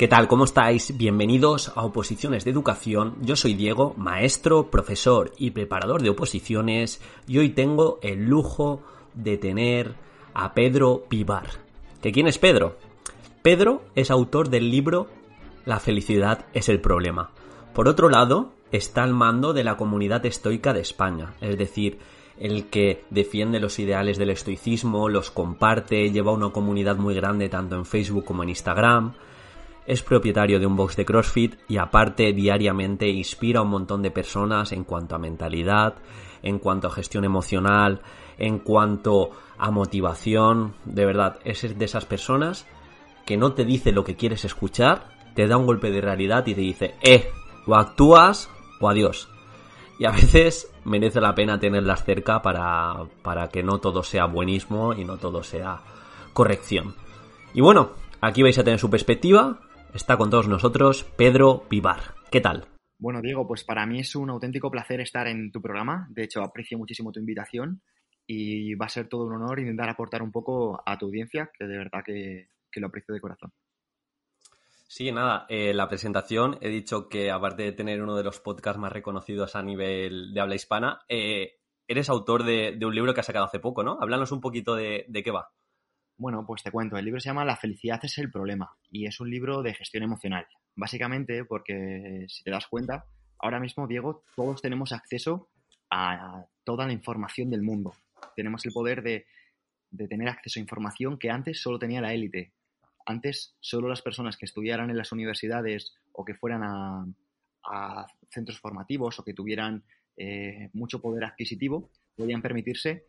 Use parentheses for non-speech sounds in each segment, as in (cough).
¿Qué tal? ¿Cómo estáis? Bienvenidos a Oposiciones de Educación. Yo soy Diego, maestro, profesor y preparador de oposiciones y hoy tengo el lujo de tener a Pedro Pivar. ¿Que quién es Pedro? Pedro es autor del libro La felicidad es el problema. Por otro lado, está al mando de la comunidad estoica de España, es decir, el que defiende los ideales del estoicismo, los comparte, lleva una comunidad muy grande tanto en Facebook como en Instagram es propietario de un box de CrossFit y aparte diariamente inspira a un montón de personas en cuanto a mentalidad, en cuanto a gestión emocional, en cuanto a motivación. De verdad, es de esas personas que no te dice lo que quieres escuchar, te da un golpe de realidad y te dice, eh, o actúas o adiós. Y a veces merece la pena tenerlas cerca para, para que no todo sea buenismo y no todo sea corrección. Y bueno, aquí vais a tener su perspectiva, está con todos nosotros Pedro Pivar. ¿Qué tal? Bueno, Diego, pues para mí es un auténtico placer estar en tu programa. De hecho, aprecio muchísimo tu invitación y va a ser todo un honor intentar aportar un poco a tu audiencia, que de verdad que, lo aprecio de corazón. Sí, nada, eh, la presentación he dicho que aparte de tener uno de los podcasts más reconocidos a nivel de habla hispana, eh, eres autor de, un libro que has sacado hace poco, ¿no? Háblanos un poquito de qué va. Bueno, pues te cuento, el libro se llama La felicidad es el problema y es un libro de gestión emocional. Básicamente porque, si te das cuenta, ahora mismo, Diego, todos tenemos acceso a toda la información del mundo. Tenemos el poder de, tener acceso a información que antes solo tenía la élite. Antes solo las personas que estudiaran en las universidades o que fueran a, centros formativos o que tuvieran eh, mucho poder adquisitivo podían permitirse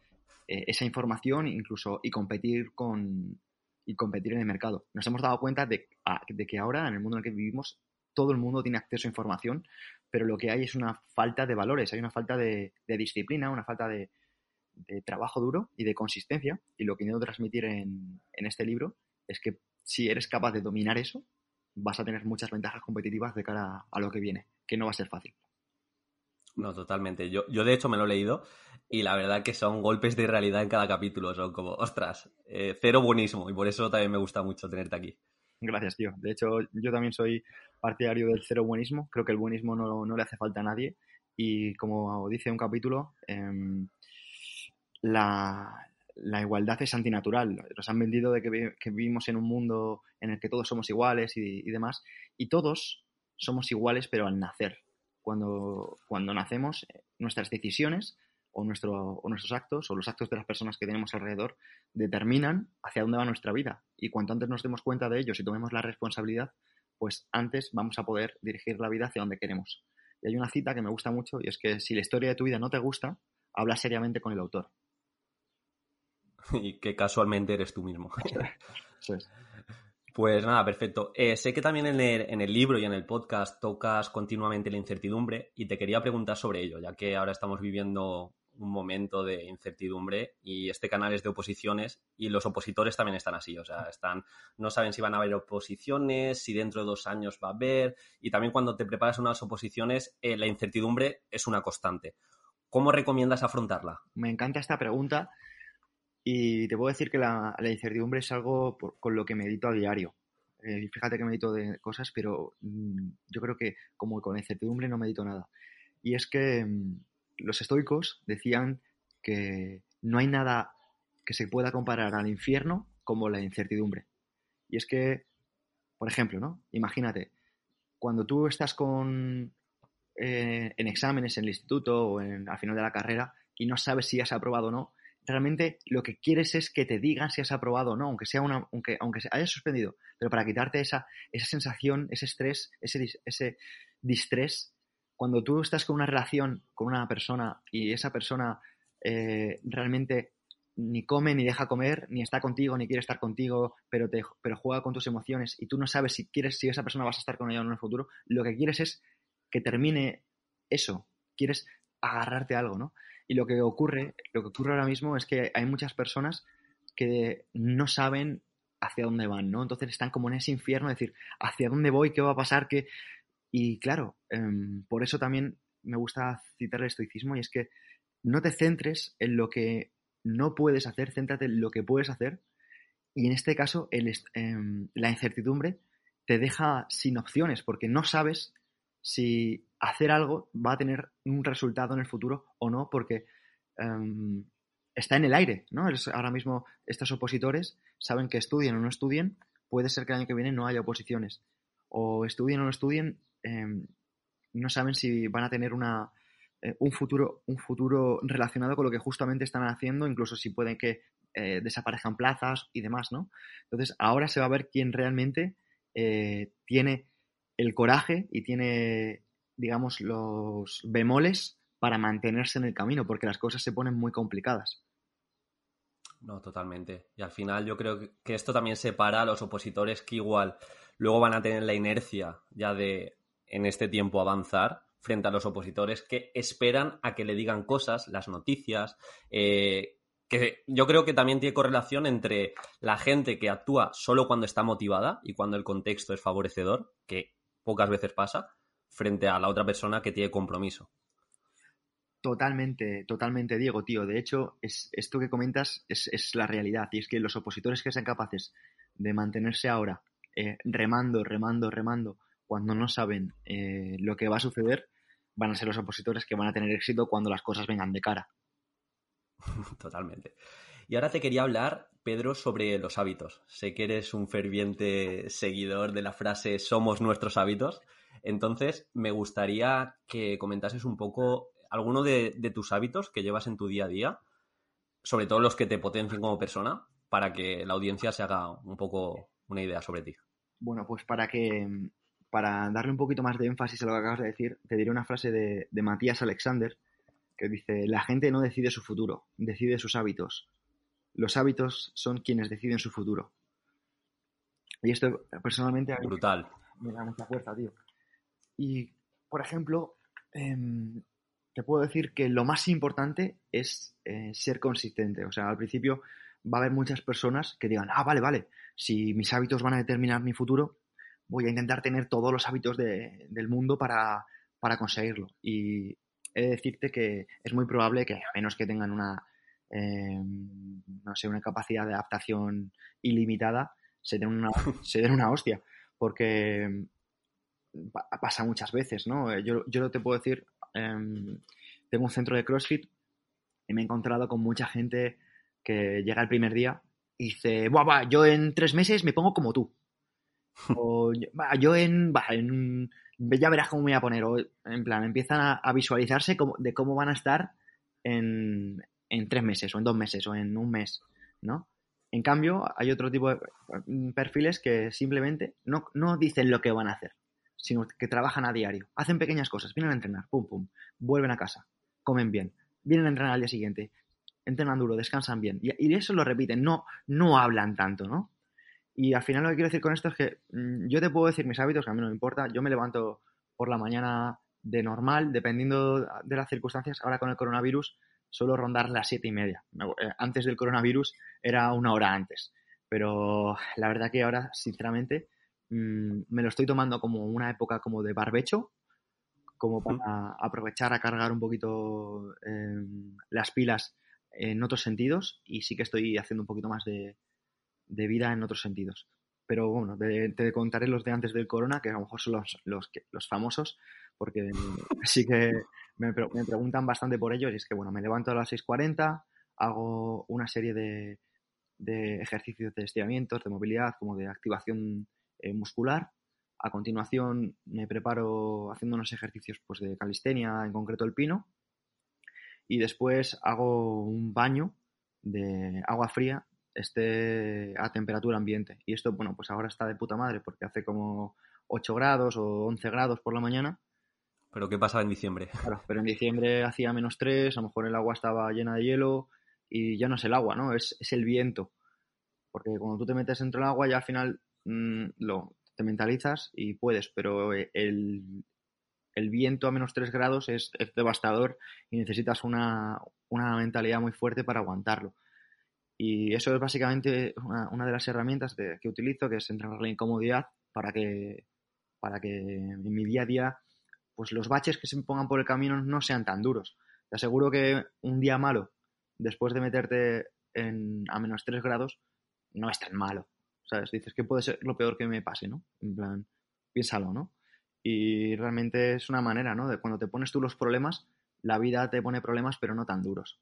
eh, esa información incluso y competir con y competir en el mercado. Nos hemos dado cuenta de, que ahora, en el mundo en el que vivimos, todo el mundo tiene acceso a información, pero lo que hay es una falta de valores, hay una falta de, disciplina, una falta de, trabajo duro y de consistencia. Y lo que intento transmitir en, este libro es que si eres capaz de dominar eso, vas a tener muchas ventajas competitivas de cara a lo que viene, que no va a ser fácil. No, totalmente. Yo, yo de hecho me lo he leído y la verdad que son golpes de realidad en cada capítulo. Son como, ostras, eh, cero buenísimo y por eso también me gusta mucho tenerte aquí. Gracias, tío. De hecho, yo también soy partidario del cero buenismo. Creo que el buenismo no, no le hace falta a nadie. Y como dice un capítulo, em, la, la, igualdad es antinatural. Nos han vendido de que, que, vivimos en un mundo en el que todos somos iguales y demás. Y todos somos iguales, pero al nacer cuando, cuando nacemos, eh, nuestras decisiones o, nuestro, o nuestros actos o los actos de las personas que tenemos alrededor determinan hacia dónde va nuestra vida. Y cuanto antes nos demos cuenta de ellos y tomemos la responsabilidad, pues antes vamos a poder dirigir la vida hacia donde queremos. Y hay una cita que me gusta mucho y es que si la historia de tu vida no te gusta, habla seriamente con el autor. (laughs) Y que casualmente eres tú mismo. Eso es. (laughs) Pues nada, perfecto. Eh, sé que también en el, en el, libro y en el podcast tocas continuamente la incertidumbre y te quería preguntar sobre ello, ya que ahora estamos viviendo un momento de incertidumbre y este canal es de oposiciones y los opositores también están así, o sea, están, no saben si van a haber oposiciones, si dentro de dos años va a haber y también cuando te preparas unas oposiciones eh, la incertidumbre es una constante. ¿Cómo recomiendas afrontarla? Me encanta esta pregunta y te puedo decir que la, incertidumbre es algo con lo que medito a diario. Eh, fíjate que medito de cosas, pero mm, yo creo que como con incertidumbre no medito nada. Y es que mm, los estoicos decían que no hay nada que se pueda comparar al infierno como la incertidumbre. Y es que, por ejemplo, ¿no? Imagínate, cuando tú estás con, eh, en exámenes en el instituto o en, al final de la carrera y no sabes si has aprobado o no, realmente lo que quieres es que te digan si has aprobado o no, aunque sea una, aunque, aunque hayas suspendido, pero para quitarte esa, esa sensación, ese estrés, ese, ese distrés, cuando tú estás con una relación con una persona y esa persona eh, realmente ni come, ni deja comer, ni está contigo, ni quiere estar contigo, pero, te, pero juega con tus emociones y tú no sabes si quieres, si esa persona vas a estar con ella o no en el futuro, lo que quieres es que termine eso, quieres agarrarte a algo, ¿no? Y lo que ocurre, lo que ocurre ahora mismo es que hay muchas personas que no saben hacia dónde van, ¿no? Entonces están como en ese infierno, de decir, ¿hacia dónde voy? ¿Qué va a pasar? ¿Qué? Y claro, em, por eso también me gusta citar el estoicismo y es que no te centres en lo que no puedes hacer, céntrate en lo que puedes hacer. Y en este caso, em, la incertidumbre te deja sin opciones porque no sabes si hacer algo va a tener un resultado en el futuro o no, porque em, está en el aire, ¿no? ahora mismo estos opositores saben que estudien o no estudien, puede ser que el año que viene no haya oposiciones. O estudien o no estudien, em, no saben si van a tener una, eh, un, futuro, un futuro relacionado con lo que justamente están haciendo, incluso si pueden que eh, desaparezcan plazas y demás, ¿no? Entonces, ahora se va a ver quién realmente eh, tiene el coraje y tiene, digamos, los bemoles para mantenerse en el camino, porque las cosas se ponen muy complicadas. No, totalmente. Y al final yo creo que esto también separa a los opositores que igual luego van a tener la inercia ya de en este tiempo avanzar frente a los opositores que esperan a que le digan cosas, las noticias, eh, que yo creo que también tiene correlación entre la gente que actúa solo cuando está motivada y cuando el contexto es favorecedor, que pocas veces pasa, frente a la otra persona que tiene compromiso. Totalmente, totalmente, Diego, tío. De hecho, es, esto que comentas es, la realidad. Y es que los opositores que sean capaces de mantenerse ahora eh, remando, remando, remando, cuando no saben eh, lo que va a suceder, van a ser los opositores que van a tener éxito cuando las cosas vengan de cara. (laughs) Totalmente. Y ahora te quería hablar, Pedro, sobre los hábitos. Sé que eres un ferviente seguidor de la frase somos nuestros hábitos. Entonces, me gustaría que comentases un poco alguno de, tus hábitos que llevas en tu día a día, sobre todo los que te potencien como persona, para que la audiencia se haga un poco una idea sobre ti. Bueno, pues para que para darle un poquito más de énfasis a lo que acabas de decir, te diré una frase de, Matías Alexander que dice, la gente no decide su futuro, decide sus hábitos. Los hábitos son quienes deciden su futuro. Y esto personalmente... Brutal. Me da mucha fuerza, tío. Y, por ejemplo, em, te puedo decir que lo más importante es eh, ser consistente. O sea, al principio va a haber muchas personas que digan, ah, vale, vale, si mis hábitos van a determinar mi futuro, voy a intentar tener todos los hábitos del mundo para, conseguirlo. Y he de decirte que es muy probable que, a menos que tengan una, em, no sé, una capacidad de adaptación ilimitada, se den una, (laughs) se den una hostia. Porque pasa muchas veces, ¿no? Yo, yo te puedo decir, em, tengo un centro de CrossFit y me he encontrado con mucha gente que llega el primer día y dice, Buah, yo en tres meses me pongo como tú. (laughs) O yo en, Ya verás cómo me voy a poner. O, en plan, empiezan a, visualizarse de cómo van a estar en, tres meses, o en dos meses, o en un mes, ¿no? En cambio, hay otro tipo de mm, perfiles que simplemente no, no dicen lo que van a hacer, sino que trabajan a diario. Hacen pequeñas cosas, vienen a entrenar, pum, pum, vuelven a casa, comen bien, vienen a entrenar al día siguiente, entrenan duro, descansan bien. Y, y eso lo repiten, no, no hablan tanto, ¿no? Y al final lo que quiero decir con esto es que mm, yo te puedo decir mis hábitos, que a mí no me importa. Yo me levanto por la mañana de normal, dependiendo de las circunstancias. Ahora con el coronavirus suelo rondar las siete y media. Eh, antes del coronavirus era una hora antes. Pero la verdad que ahora, sinceramente, mm, me lo estoy tomando como una época como de barbecho, como para aprovechar a cargar un poquito em, las pilas en otros sentidos y sí que estoy haciendo un poquito más de, de vida en otros sentidos. Pero bueno, te, contaré los de antes del corona, que a lo mejor son los, los, los famosos, porque (laughs) sí que me, preguntan bastante por ellos. Y es que, bueno, me levanto a las 6.40, hago una serie de, de, ejercicios de estiramientos, de movilidad, como de activación eh, muscular. A continuación me preparo haciendo unos ejercicios pues, de calistenia, en concreto el pino. Y después hago un baño de agua fría esté a temperatura ambiente. Y esto, bueno, pues ahora está de puta madre porque hace como 8 grados o 11 grados por la mañana. ¿Pero qué pasaba en diciembre? (laughs) Claro, pero en diciembre hacía menos 3, a lo mejor el agua estaba llena de hielo y ya no es el agua, ¿no? Es, es el viento. Porque cuando tú te metes dentro del agua ya al final mm, lo, te mentalizas y puedes, pero el, el viento a menos 3 grados es, es devastador y necesitas una, una, mentalidad muy fuerte para aguantarlo. Y eso es básicamente una, una de las herramientas de, que utilizo, que es entrenar la incomodidad para que, para que en mi día a día pues los baches que se pongan por el camino no sean tan duros. Te aseguro que un día malo, después de meterte en, a menos 3 grados, no es tan malo. ¿Sabes? Dices que puede ser lo peor que me pase, ¿no? En plan, piénsalo, ¿no? Y realmente es una manera, ¿no? De cuando te pones tú los problemas, la vida te pone problemas, pero no tan duros.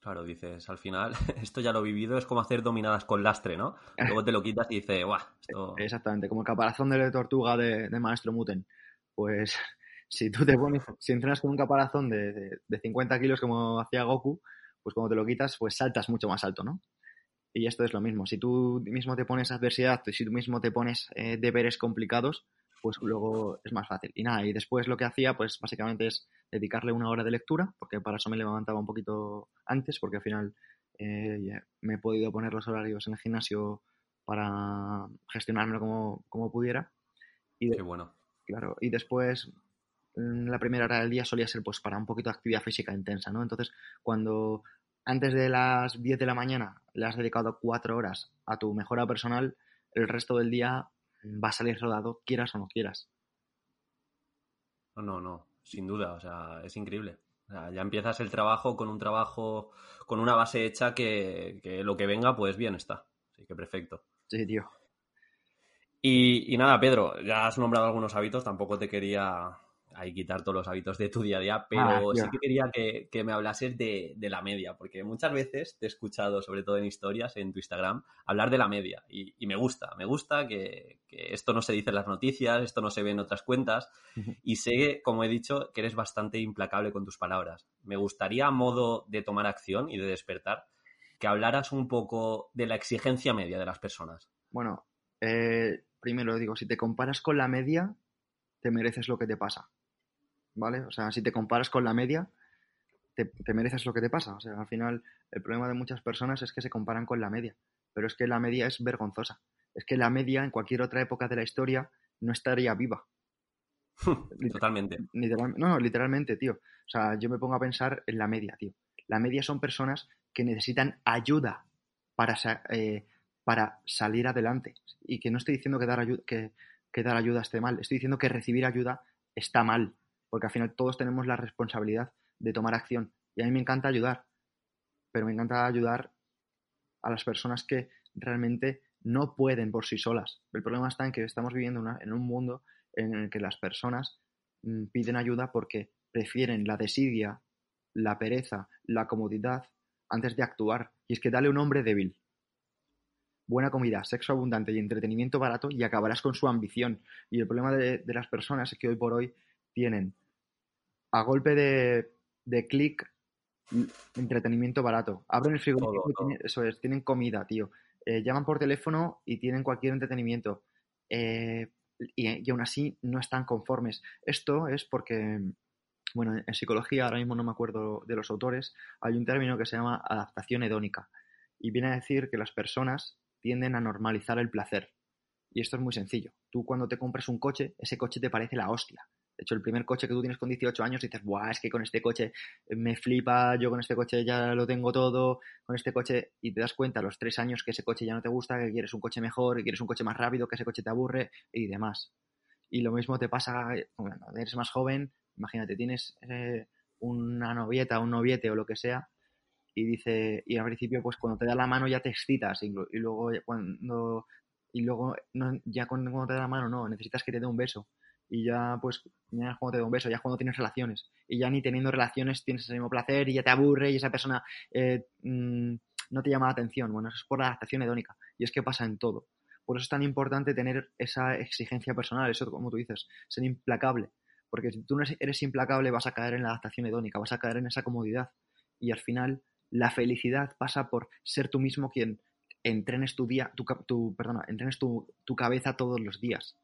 Claro, dices, al final, (laughs) esto ya lo he vivido, es como hacer dominadas con lastre, ¿no? Luego te lo quitas y dices, ¡guau! Esto... (laughs) Exactamente, como el caparazón de tortuga de, de Maestro Muten. Pues si tú te pones, si entrenas con un caparazón de, de, de 50 kilos como hacía Goku, pues cuando te lo quitas, pues saltas mucho más alto, ¿no? Y esto es lo mismo. Si tú mismo te pones adversidad, si tú mismo te pones eh, deberes complicados, pues luego es más fácil. Y nada, y después lo que hacía, pues básicamente es dedicarle una hora de lectura, porque para eso me levantaba un poquito antes, porque al final eh, me he podido poner los horarios en el gimnasio para gestionármelo como, como pudiera. Y de, Qué bueno. Claro, y después mm, la primera hora del día solía ser pues para un poquito de actividad física intensa, ¿no? Entonces, cuando antes de las 10 de la mañana le has dedicado cuatro horas a tu mejora personal, el resto del día va a salir rodado, quieras o no quieras. No, no, no, sin duda, o sea, es increíble. O sea, ya empiezas el trabajo con un trabajo, con una base hecha que, que, lo que venga, pues bien está. Así que perfecto. Sí, tío. Y, y, nada, Pedro, ya has nombrado algunos hábitos, tampoco te quería ahí quitar todos los hábitos de tu día a día, pero ah, sí que quería que, que me hablases de, de, la media, porque muchas veces te he escuchado, sobre todo en historias, en tu Instagram, hablar de la media y, y me gusta, me gusta que, que, esto no se dice en las noticias, esto no se ve en otras cuentas uh -huh. y sé, como he dicho, que eres bastante implacable con tus palabras. Me gustaría, a modo de tomar acción y de despertar, que hablaras un poco de la exigencia media de las personas. Bueno, eh, primero digo, si te comparas con la media, te mereces lo que te pasa. ¿vale? O sea, si te comparas con la media, te, te, mereces lo que te pasa. O sea, al final, el problema de muchas personas es que se comparan con la media. Pero es que la media es vergonzosa. Es que la media, en cualquier otra época de la historia, no estaría viva. (laughs) Totalmente. Literal, no, no, literalmente, tío. O sea, yo me pongo a pensar en la media, tío. La media son personas que necesitan ayuda para, eh, para salir adelante. Y que no estoy diciendo que dar, ayuda, que, dar ayuda esté mal. Estoy diciendo que recibir ayuda está mal porque al final todos tenemos la responsabilidad de tomar acción. Y a mí me encanta ayudar, pero me encanta ayudar a las personas que realmente no pueden por sí solas. El problema está en que estamos viviendo una, en un mundo en el que las personas mm, piden ayuda porque prefieren la desidia, la pereza, la comodidad antes de actuar. Y es que dale un hombre débil, buena comida, sexo abundante y entretenimiento barato y acabarás con su ambición. Y el problema de, de las personas es que hoy por hoy tienen a golpe de, de clic, entretenimiento barato. Abren el frigorífico y tienen, eso es, tienen comida, tío. Eh, llaman por teléfono y tienen cualquier entretenimiento. Eh, y, y, aún así no están conformes. Esto es porque, bueno, en psicología, ahora mismo no me acuerdo de los autores, hay un término que se llama adaptación hedónica. Y viene a decir que las personas tienden a normalizar el placer. Y esto es muy sencillo. Tú cuando te compras un coche, ese coche te parece la hostia. De hecho, el primer coche que tú tienes con 18 años dices, Buah, es que con este coche me flipa, yo con este coche ya lo tengo todo, con este coche, y te das cuenta a los tres años que ese coche ya no te gusta, que quieres un coche mejor, que quieres un coche más rápido, que ese coche te aburre y demás. Y lo mismo te pasa cuando eres más joven, imagínate, tienes eh, una novieta, un noviete o lo que sea, y dice, y al principio, pues cuando te da la mano ya te excitas, y, y luego cuando, y luego no, ya cuando te da la mano no, necesitas que te dé un beso y ya pues ya es cuando te da un beso, ya es cuando tienes relaciones y ya ni teniendo relaciones tienes el mismo placer y ya te aburre y esa persona eh, mmm, no te llama la atención. Bueno, eso es por la adaptación hedónica y es que pasa en todo. Por eso es tan importante tener esa exigencia personal, eso como tú dices, ser implacable. Porque si tú no eres implacable vas a caer en la adaptación hedónica, vas a caer en esa comodidad. Y al final la felicidad pasa por ser tú mismo quien entrenes tu día, tu, tu perdona, entrenes tu, tu cabeza todos los días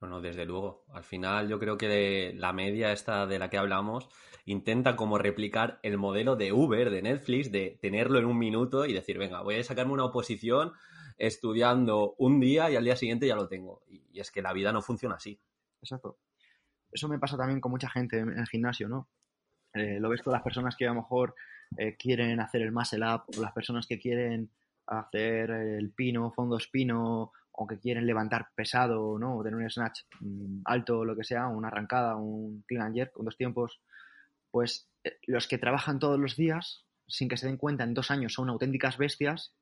No, desde luego. Al final yo creo que la media esta de la que hablamos intenta como replicar el modelo de Uber, de Netflix, de tenerlo en un minuto y decir, venga, voy a sacarme una oposición estudiando un día y al día siguiente ya lo tengo. Y, es que la vida no funciona así. Exacto. Eso me pasa también con mucha gente en el gimnasio, ¿no? Eh, lo ves con las personas que a lo mejor eh, quieren hacer el muscle up o las personas que quieren hacer el pino, fondo espino o que quieren levantar pesado, ¿no? O tener un snatch mm, alto, lo que sea, una arrancada, un clean and jerk con dos tiempos, pues eh, los que trabajan todos los días, sin que se den cuenta, en dos años son auténticas bestias,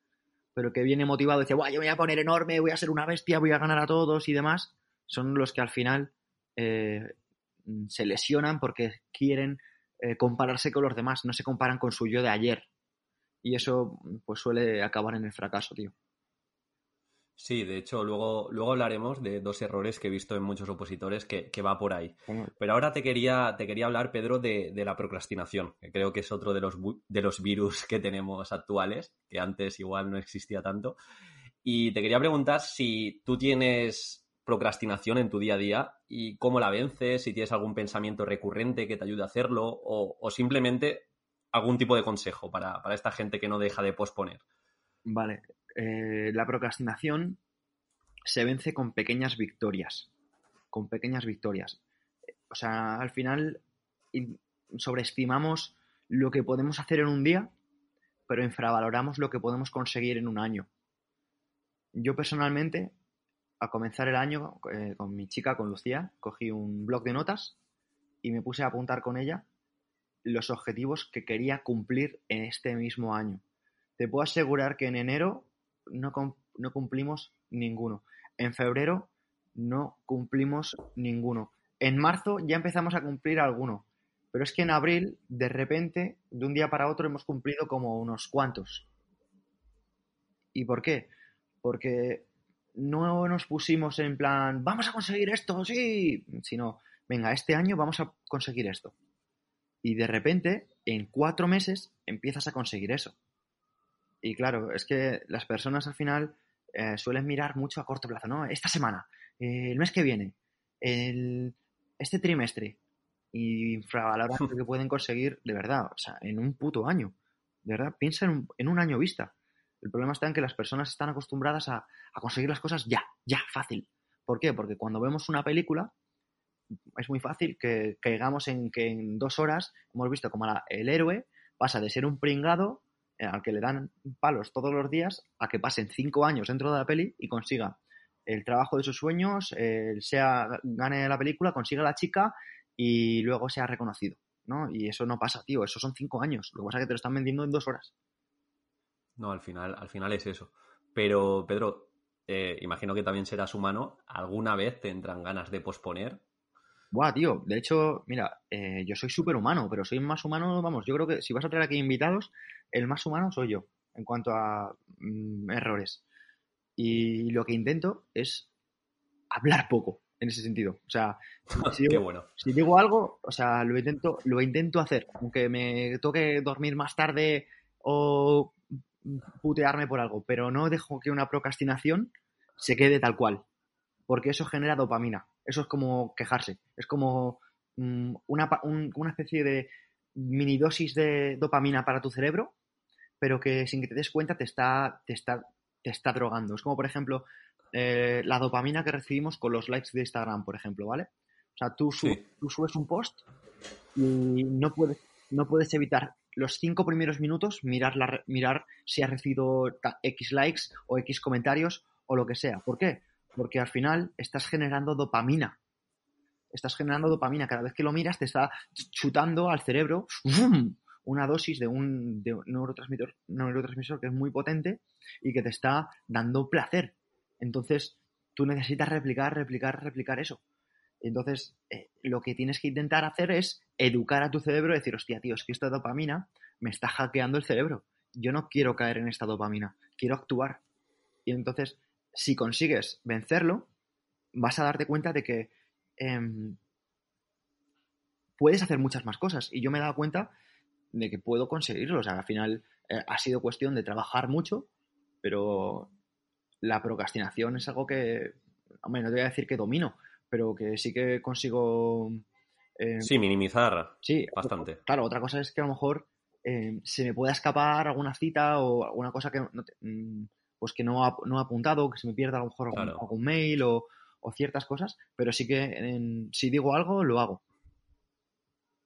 pero que viene motivado y dice, yo me voy a poner enorme, voy a ser una bestia, voy a ganar a todos y demás, son los que al final se lesionan porque quieren eh, compararse con los demás, no se comparan con su yo de ayer. Y eso pues suele acabar en el fracaso, tío. Sí, de hecho, luego, luego hablaremos de dos errores que he visto en muchos opositores que, va por ahí. Pero ahora te quería, te quería hablar, Pedro, de, la procrastinación, que creo que es otro de los, de los virus que tenemos actuales, que antes igual no existía tanto. Y te quería preguntar si tú tienes procrastinación en tu día a día y cómo la vences, si tienes algún pensamiento recurrente que te ayude a hacerlo o, simplemente algún tipo de consejo para, para esta gente que no deja de posponer. Vale, eh, la procrastinación se vence con pequeñas victorias. Con pequeñas victorias. O sea, al final sobreestimamos lo que podemos hacer en un día, pero infravaloramos lo que podemos conseguir en un año. Yo personalmente, a comenzar el año eh, con mi chica, con Lucía, cogí un blog de notas y me puse a apuntar con ella los objetivos que quería cumplir en este mismo año. Te puedo asegurar que en enero no, no cumplimos ninguno. En febrero no cumplimos ninguno. En marzo ya empezamos a cumplir alguno. Pero es que en abril, de repente, de un día para otro, hemos cumplido como unos cuantos. ¿Y por qué? Porque no nos pusimos en plan, vamos a conseguir esto, sí, sino, venga, este año vamos a conseguir esto. Y de repente, en cuatro meses, empiezas a conseguir eso. Y claro, es que las personas al final eh, suelen mirar mucho a corto plazo, ¿no? Esta semana, eh, el mes que viene, el, este trimestre, y infravalorar lo que pueden conseguir de verdad, o sea, en un puto año. De verdad, piensa en un, en un año vista. El problema está en que las personas están acostumbradas a, conseguir las cosas ya, ya, fácil. ¿Por qué? Porque cuando vemos una película, es muy fácil que caigamos en que en dos horas hemos visto como el héroe pasa de ser un pringado eh, al que le dan palos todos los días a que pasen cinco años dentro de la peli y consiga el trabajo de sus sueños, sea gane la película, consiga la chica y luego sea reconocido, ¿no? Y eso no pasa, tío, eso son cinco años. Lo que pasa es que te lo están vendiendo en dos horas. No, al final, al final es eso. Pero, Pedro, eh, imagino que también serás humano. ¿Alguna vez te entran ganas de posponer? Buah, tío, de hecho, mira, eh, yo soy súper humano, pero soy más humano, vamos, yo creo que si vas a traer aquí invitados, el más humano soy yo en cuanto a mm, errores. Y lo que intento es hablar poco en ese sentido. O sea, (laughs) si digo, bueno. si digo algo, o sea, lo intento, lo intento hacer, aunque me toque dormir más tarde o putearme por algo, pero no dejo que una procrastinación se quede tal cual, porque eso genera dopamina. Eso es como quejarse, es como mm, una, una especie de mini dosis de dopamina para tu cerebro pero que sin que te des cuenta te está, te está, te está drogando. Es como, por ejemplo, eh, la dopamina que recibimos con los likes de Instagram, por ejemplo, ¿vale? O sea, tú, tú subes un post y no puedes, no puedes evitar los cinco primeros minutos mirar, la, mirar si has recibido X likes o X comentarios o lo que sea. ¿Por qué? Porque al final estás generando dopamina. Estás generando dopamina. Cada vez que lo miras te está chutando al cerebro una dosis de un, neurotransmisor, neurotransmisor que es muy potente y que te está dando placer. Entonces, tú necesitas replicar, replicar, replicar eso. Entonces, eh, lo que tienes que intentar hacer es educar a tu cerebro y decir, hostia, tío, es que esta dopamina me está hackeando el cerebro. Yo no quiero caer en esta dopamina, quiero actuar. Y entonces, si consigues vencerlo, vas a darte cuenta de que em, puedes hacer muchas más cosas. Y yo me he dado cuenta de que puedo conseguirlo. O sea, al final eh, ha sido cuestión de trabajar mucho, pero la procrastinación es algo que, hombre, no te voy a decir que domino, pero que sí que consigo... eh, Sí, minimizar sí, bastante. Claro, otra cosa es que a lo mejor eh, se me pueda escapar alguna cita o alguna cosa que no, te- mm, pues que no, ha, no he apuntado, que se me pierda a lo mejor algún, Claro. algún mail o, o ciertas cosas, pero sí que en- si digo algo, lo hago.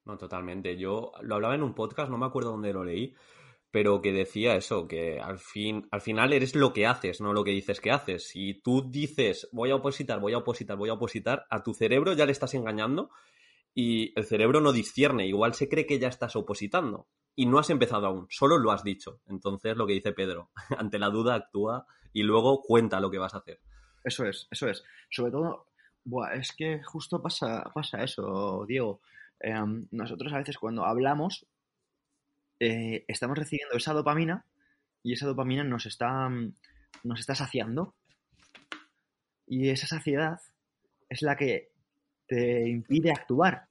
No, totalmente. Yo lo hablaba en un podcast, no me acuerdo dónde lo leí, pero que decía eso, que al fin, al final eres lo que haces, no lo que dices que haces. Si tú dices voy a opositar, voy a opositar, voy a opositar, a tu cerebro ya le estás engañando y el cerebro no discierne, igual se cree que ya estás opositando y no has empezado aún, solo lo has dicho. Entonces lo que dice Pedro, (laughs) ante la duda actúa y luego cuenta lo que vas a hacer. Eso es, eso es. Sobre todo, buah, es que justo pasa, pasa eso, Diego. Em, nosotros a veces cuando hablamos eh, estamos recibiendo esa dopamina y esa dopamina nos está, mm, nos está saciando. Y esa saciedad es la que te impide actuar.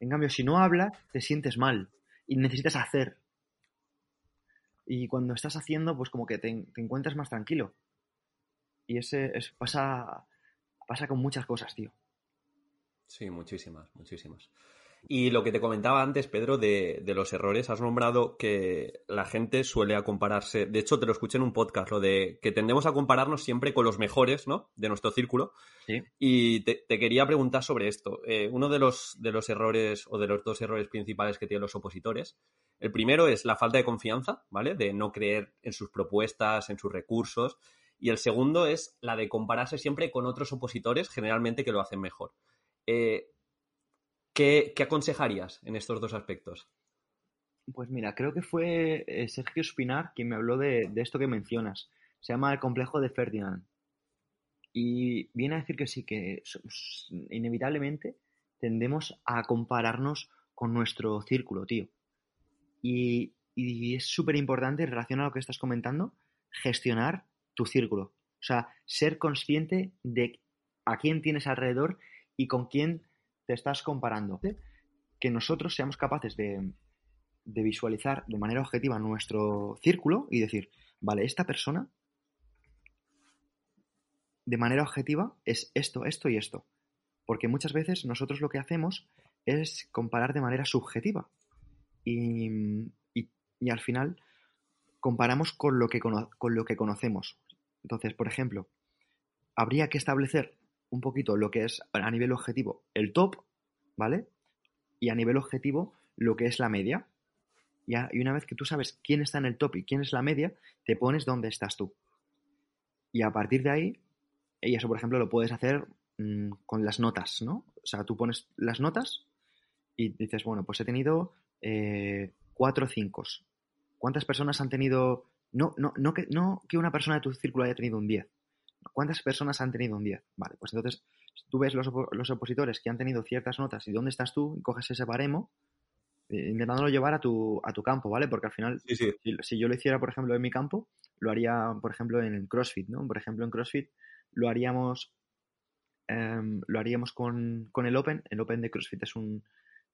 En cambio, si no hablas, te sientes mal y necesitas hacer. Y cuando estás haciendo, pues como que te, encuentras más tranquilo. Y ese es- pasa, pasa con muchas cosas, tío. Sí, muchísimas, muchísimas. Y lo que te comentaba antes, Pedro, de, de los errores, has nombrado que la gente suele a compararse. De hecho, te lo escuché en un podcast, lo de que tendemos a compararnos siempre con los mejores, ¿no? De nuestro círculo. Sí. Y te, te quería preguntar sobre esto. Eh, uno de los, de los errores o de los dos errores principales que tienen los opositores. El primero es la falta de confianza, ¿vale? De no creer en sus propuestas, en sus recursos. Y el segundo es la de compararse siempre con otros opositores, generalmente que lo hacen mejor. Eh, ¿qué, aconsejarías en estos dos aspectos? Pues mira, creo que fue eh, Sergio Espinar quien me habló de, esto que mencionas. Se llama el complejo de Ferdinand. Y viene a decir que sí, que inevitablemente tendemos a compararnos con nuestro círculo, tío. Y, y es súper importante, relacionado a lo que estás comentando, gestionar tu círculo. O sea, ser consciente de a quién tienes alrededor y con quién te estás comparando. Que nosotros seamos capaces de, de visualizar de manera objetiva nuestro círculo y decir, vale, esta persona de manera objetiva es esto, esto y esto. Porque muchas veces nosotros lo que hacemos es comparar de manera subjetiva. Y, y- y al final comparamos con lo, que cono- con lo que conocemos. Entonces, por ejemplo, habría que establecer un poquito lo que es a nivel objetivo el top, ¿vale? Y a nivel objetivo lo que es la media. Y una vez que tú sabes quién está en el top y quién es la media, te pones dónde estás tú. Y a partir de ahí, y eso por ejemplo lo puedes hacer mm, con las notas, ¿no? O sea, tú pones las notas y dices, bueno, pues he tenido eh, cuatro cinco. ¿Cuántas personas han tenido... No, no, no, que, no que una persona de tu círculo haya tenido un 10. ¿Cuántas personas han tenido un 10? Vale, pues entonces tú ves los, opo- los opositores que han tenido ciertas notas y dónde estás tú y coges ese baremo eh, intentándolo llevar a tu, a tu campo, ¿vale? Porque al final Sí, sí. si, si yo lo hiciera, por ejemplo, en mi campo, lo haría, por ejemplo, en CrossFit, ¿no? Por ejemplo, en CrossFit lo haríamos, em, lo haríamos con, con el Open. El Open de CrossFit es un,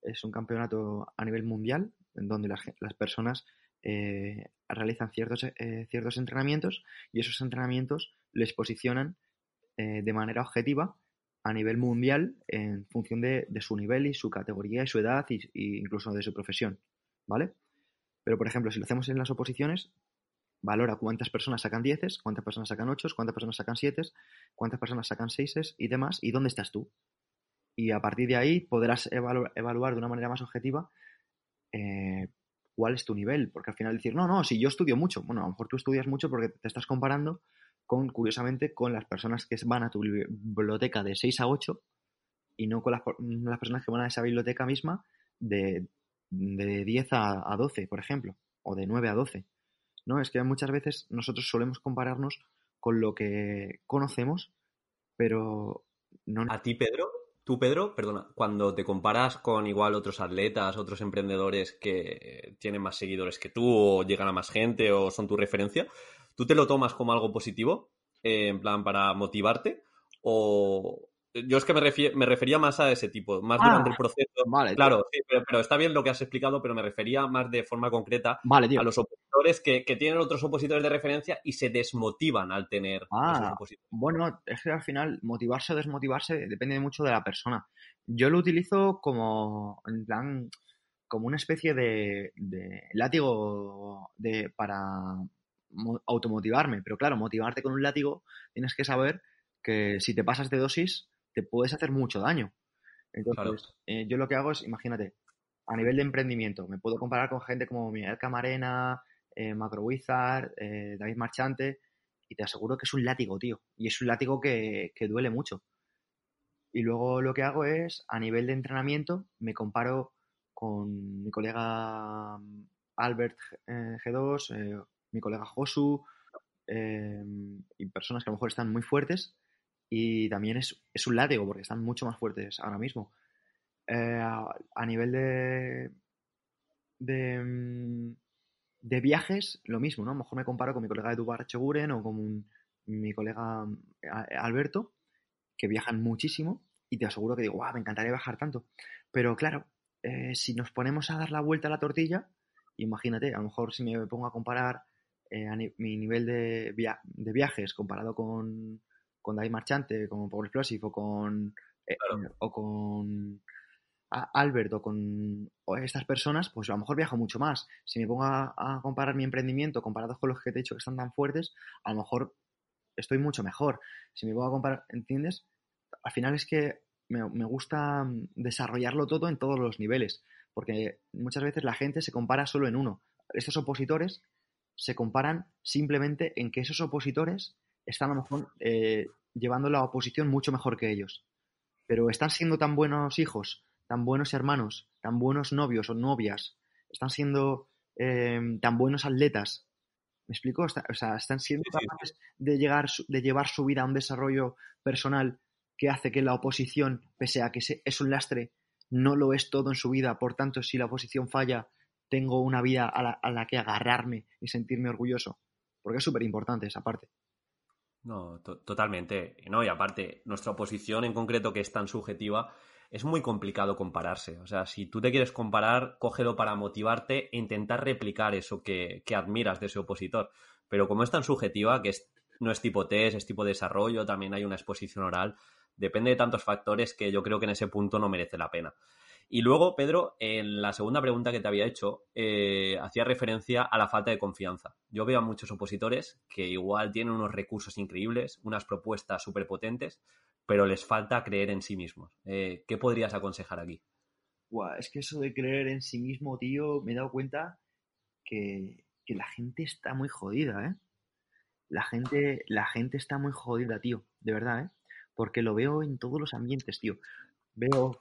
es un campeonato a nivel mundial en donde las personas eh, realizan ciertos, eh, ciertos entrenamientos y esos entrenamientos les posicionan eh, de manera objetiva a nivel mundial en función de, su nivel y su categoría y su edad y incluso de su profesión, ¿vale? Pero, por ejemplo, si lo hacemos en las oposiciones, valora cuántas personas sacan 10, cuántas personas sacan 8, cuántas personas sacan 7, cuántas personas sacan 6 y demás, y dónde estás tú. Y a partir de ahí podrás evalu- evaluar de una manera más objetiva eh, cuál es tu nivel. Porque al final decir, no, no, si yo estudio mucho, bueno, a lo mejor tú estudias mucho porque te estás comparando con, curiosamente, con las personas que van a tu biblioteca de 6 a 8 y no con las, las personas que van a esa biblioteca misma de, de 10 a, a 12, por ejemplo, o de 9 a 12. ¿no? Es que muchas veces nosotros solemos compararnos con lo que conocemos, pero no... A ti, Pedro, tú, Pedro, perdona, cuando te comparas con igual otros atletas, otros emprendedores que tienen más seguidores que tú, o llegan a más gente, o son tu referencia, ¿tú te lo tomas como algo positivo? Eh, en plan, para motivarte, o... Yo es que me, refier- me refería más a ese tipo, más Ah, durante el proceso. Vale. Claro, sí, pero, pero está bien lo que has explicado, pero me refería más de forma concreta Vale, a los opositores opositores que, tienen otros opositores de referencia y se desmotivan al tener ah, Bueno, es que al final motivarse o desmotivarse depende mucho de la persona. Yo lo utilizo como, en plan, como una especie de, látigo de, para automotivarme. Pero claro, motivarte con un látigo tienes que saber que si te pasas de dosis te puedes hacer mucho daño. Entonces, eh, yo lo que hago es, imagínate, a nivel de emprendimiento, me puedo comparar con gente como Miguel Camarena, eh, Macro Wizard, eh, David Marchante, y te aseguro que es un látigo, tío. Y es un látigo que, duele mucho. Y luego lo que hago es, a nivel de entrenamiento, me comparo con mi colega mm, Albert G2, eh, mi colega Josu, y personas que a lo mejor están muy fuertes. Y también es, es un látigo, porque están mucho más fuertes ahora mismo. Eh, a, nivel de, mm, de, viajes, lo mismo, ¿no? A lo mejor me comparo con mi colega Eduard Cheguren o con mi colega eh, Alberto, que viajan muchísimo y te aseguro que digo, me encantaría viajar tanto. Pero claro, eh, si nos ponemos a dar la vuelta a la tortilla, imagínate, a lo mejor si me pongo a comparar mi nivel de, de, viajes comparado con, con David Marchante, con Power Explosive o con, o con a Albert o con estas personas, pues a lo mejor viajo mucho más. Si me pongo a, comparar mi emprendimiento comparado con los que te he dicho que están tan fuertes, a lo mejor estoy mucho mejor. Si me pongo a comparar, ¿entiendes? Al final es que me, gusta mm, desarrollarlo todo en todos los niveles, porque muchas veces la gente se compara solo en uno. Estos opositores se comparan simplemente en que esos opositores están a lo mejor eh, llevando la oposición mucho mejor que ellos. Pero están siendo tan buenos hijos tan buenos hermanos, tan buenos novios o novias, están siendo em, tan buenos atletas. ¿Me explico? o sea, están siendo capaces de, llegar, de llevar su vida a un desarrollo personal que hace que la oposición, pese a que es un lastre, no lo es todo en su vida. Por tanto, si la oposición falla, tengo una vida a la, a la que agarrarme y sentirme orgulloso. Porque es súper importante esa parte. No, totalmente. No, y aparte, nuestra oposición en concreto, que es tan subjetiva, es muy complicado compararse. O sea, si tú te quieres comparar, cógelo para motivarte e intentar replicar eso que, admiras de ese opositor. Pero como es tan subjetiva, que no es tipo test, es tipo desarrollo, también hay una exposición oral, depende de tantos factores que yo creo que en ese punto no merece la pena. Y luego, Pedro, en la segunda pregunta que te había hecho, eh, hacía referencia a la falta de confianza. Yo veo a muchos opositores que igual tienen unos recursos increíbles, unas propuestas súper potentes, pero les falta creer en sí mismos. Eh, ¿Qué podrías aconsejar aquí? es que eso de creer en sí mismo, tío, me he dado cuenta que, la gente está muy jodida, ¿eh? La gente, la gente está muy jodida, tío, de verdad, ¿eh? Porque lo veo en todos los ambientes, tío. Veo,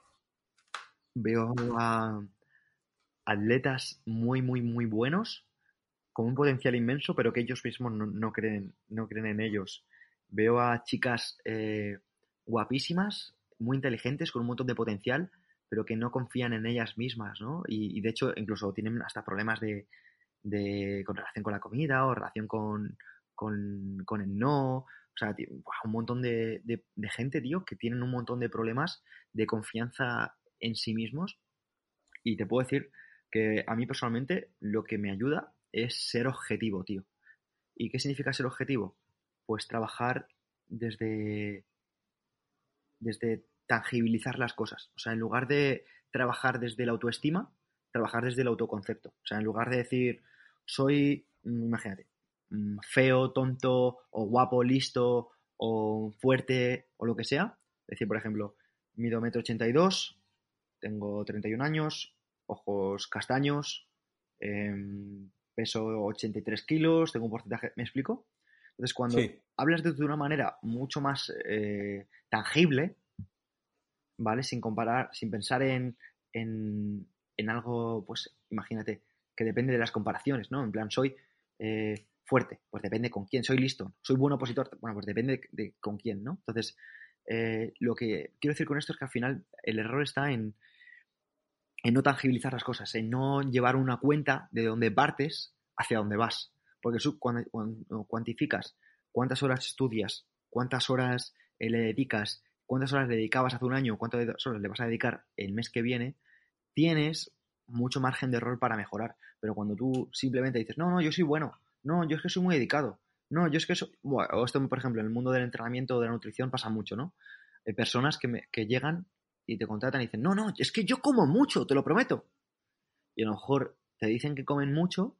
veo a atletas muy, muy, muy buenos, con un potencial inmenso, pero que ellos mismos no, creen, no creen en ellos. Veo a chicas eh, guapísimas, muy inteligentes, con un montón de potencial, pero que no confían en ellas mismas, ¿no? Y, de hecho, incluso tienen hasta problemas de, de, con relación con la comida o relación con, con, con el no. O sea, un montón de, de, gente, tío, que tienen un montón de problemas de confianza en sí mismos. Y te puedo decir que a mí personalmente lo que me ayuda es ser objetivo, tío. ¿Y qué significa ser objetivo? Pues trabajar desde, desde tangibilizar las cosas. O sea, en lugar de trabajar desde la autoestima, trabajar desde el autoconcepto. O sea, en lugar de decir, soy, mm, imagínate, mm, feo, tonto, o guapo, listo, o fuerte, o lo que sea. Decir, por ejemplo, mido metro ochenta y dos, tengo 31 años, ojos castaños, em, peso 83 kilos, tengo un porcentaje, ¿me explico? Entonces, cuando hablas de, una manera mucho más eh, tangible, ¿vale? Sin comparar, sin pensar en, algo, pues imagínate, que depende de las comparaciones, ¿no? En plan, soy eh, fuerte, pues depende con quién, soy listo, soy buen opositor, bueno, pues depende de, con quién, ¿no? Entonces, eh, lo que quiero decir con esto es que al final el error está en, en no tangibilizar las cosas, en no llevar una cuenta de dónde partes hacia dónde vas. Porque cuando, cuantificas cuántas horas estudias, cuántas horas eh, le dedicas, cuántas horas le dedicabas hace un año, cuántas horas le vas a dedicar el mes que viene, tienes mucho margen de error para mejorar. Pero cuando tú simplemente dices, no, no, yo soy bueno, no, yo es que soy muy dedicado, no, yo es que soy... Bueno, esto, por ejemplo, en el mundo del entrenamiento o de la nutrición pasa mucho, ¿no? Hay personas que, me, que llegan y te contratan y dicen, no, no, es que yo como mucho, te lo prometo. Y a lo mejor te dicen que comen mucho,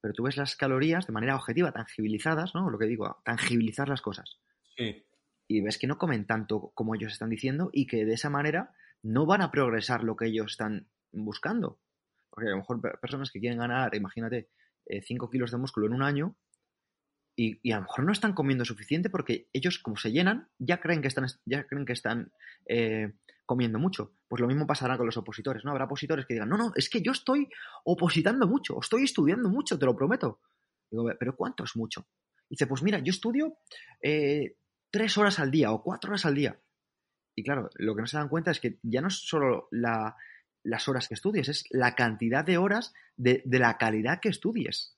pero tú ves las calorías de manera objetiva, tangibilizadas, ¿no? Lo que digo, tangibilizar las cosas. Sí. Y ves que no comen tanto como ellos están diciendo y que de esa manera no van a progresar lo que ellos están buscando. Porque a lo mejor personas que quieren ganar, imagínate, 5 kilos de músculo en un año y, a lo mejor no están comiendo suficiente porque ellos, como se llenan, ya creen que están, ya creen que están eh, comiendo mucho. Pues lo mismo pasará con los opositores, ¿no? Habrá opositores que digan, no, no, es que yo estoy opositando mucho, estoy estudiando mucho, te lo prometo. Digo, pero ¿cuánto es mucho? Dice, pues mira, yo estudio eh, tres horas al día o cuatro horas al día. Y claro, lo que no se dan cuenta es que ya no es solo las horas que estudies, es la cantidad de horas de, de la calidad que estudies.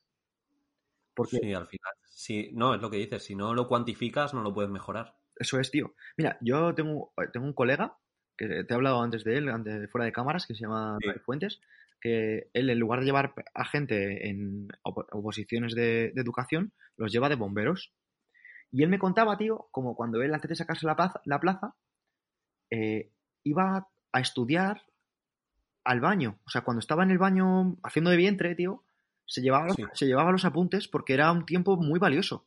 Porque, sí, al final. Sí, no, es lo que dices. Si no lo cuantificas, no lo puedes mejorar. Eso es, tío. Mira, yo tengo, tengo un colega, que te he hablado antes de él, antes, fuera de cámaras, que se llama sí. Fuentes, que él, en lugar de llevar a gente en oposiciones de, de, educación, los lleva de bomberos. Y él me contaba, tío, como cuando él, antes de sacarse la plaza, la plaza eh, iba a estudiar al baño. O sea, cuando estaba en el baño haciendo de vientre, tío, se llevaba, sí. se llevaba los apuntes porque era un tiempo muy valioso.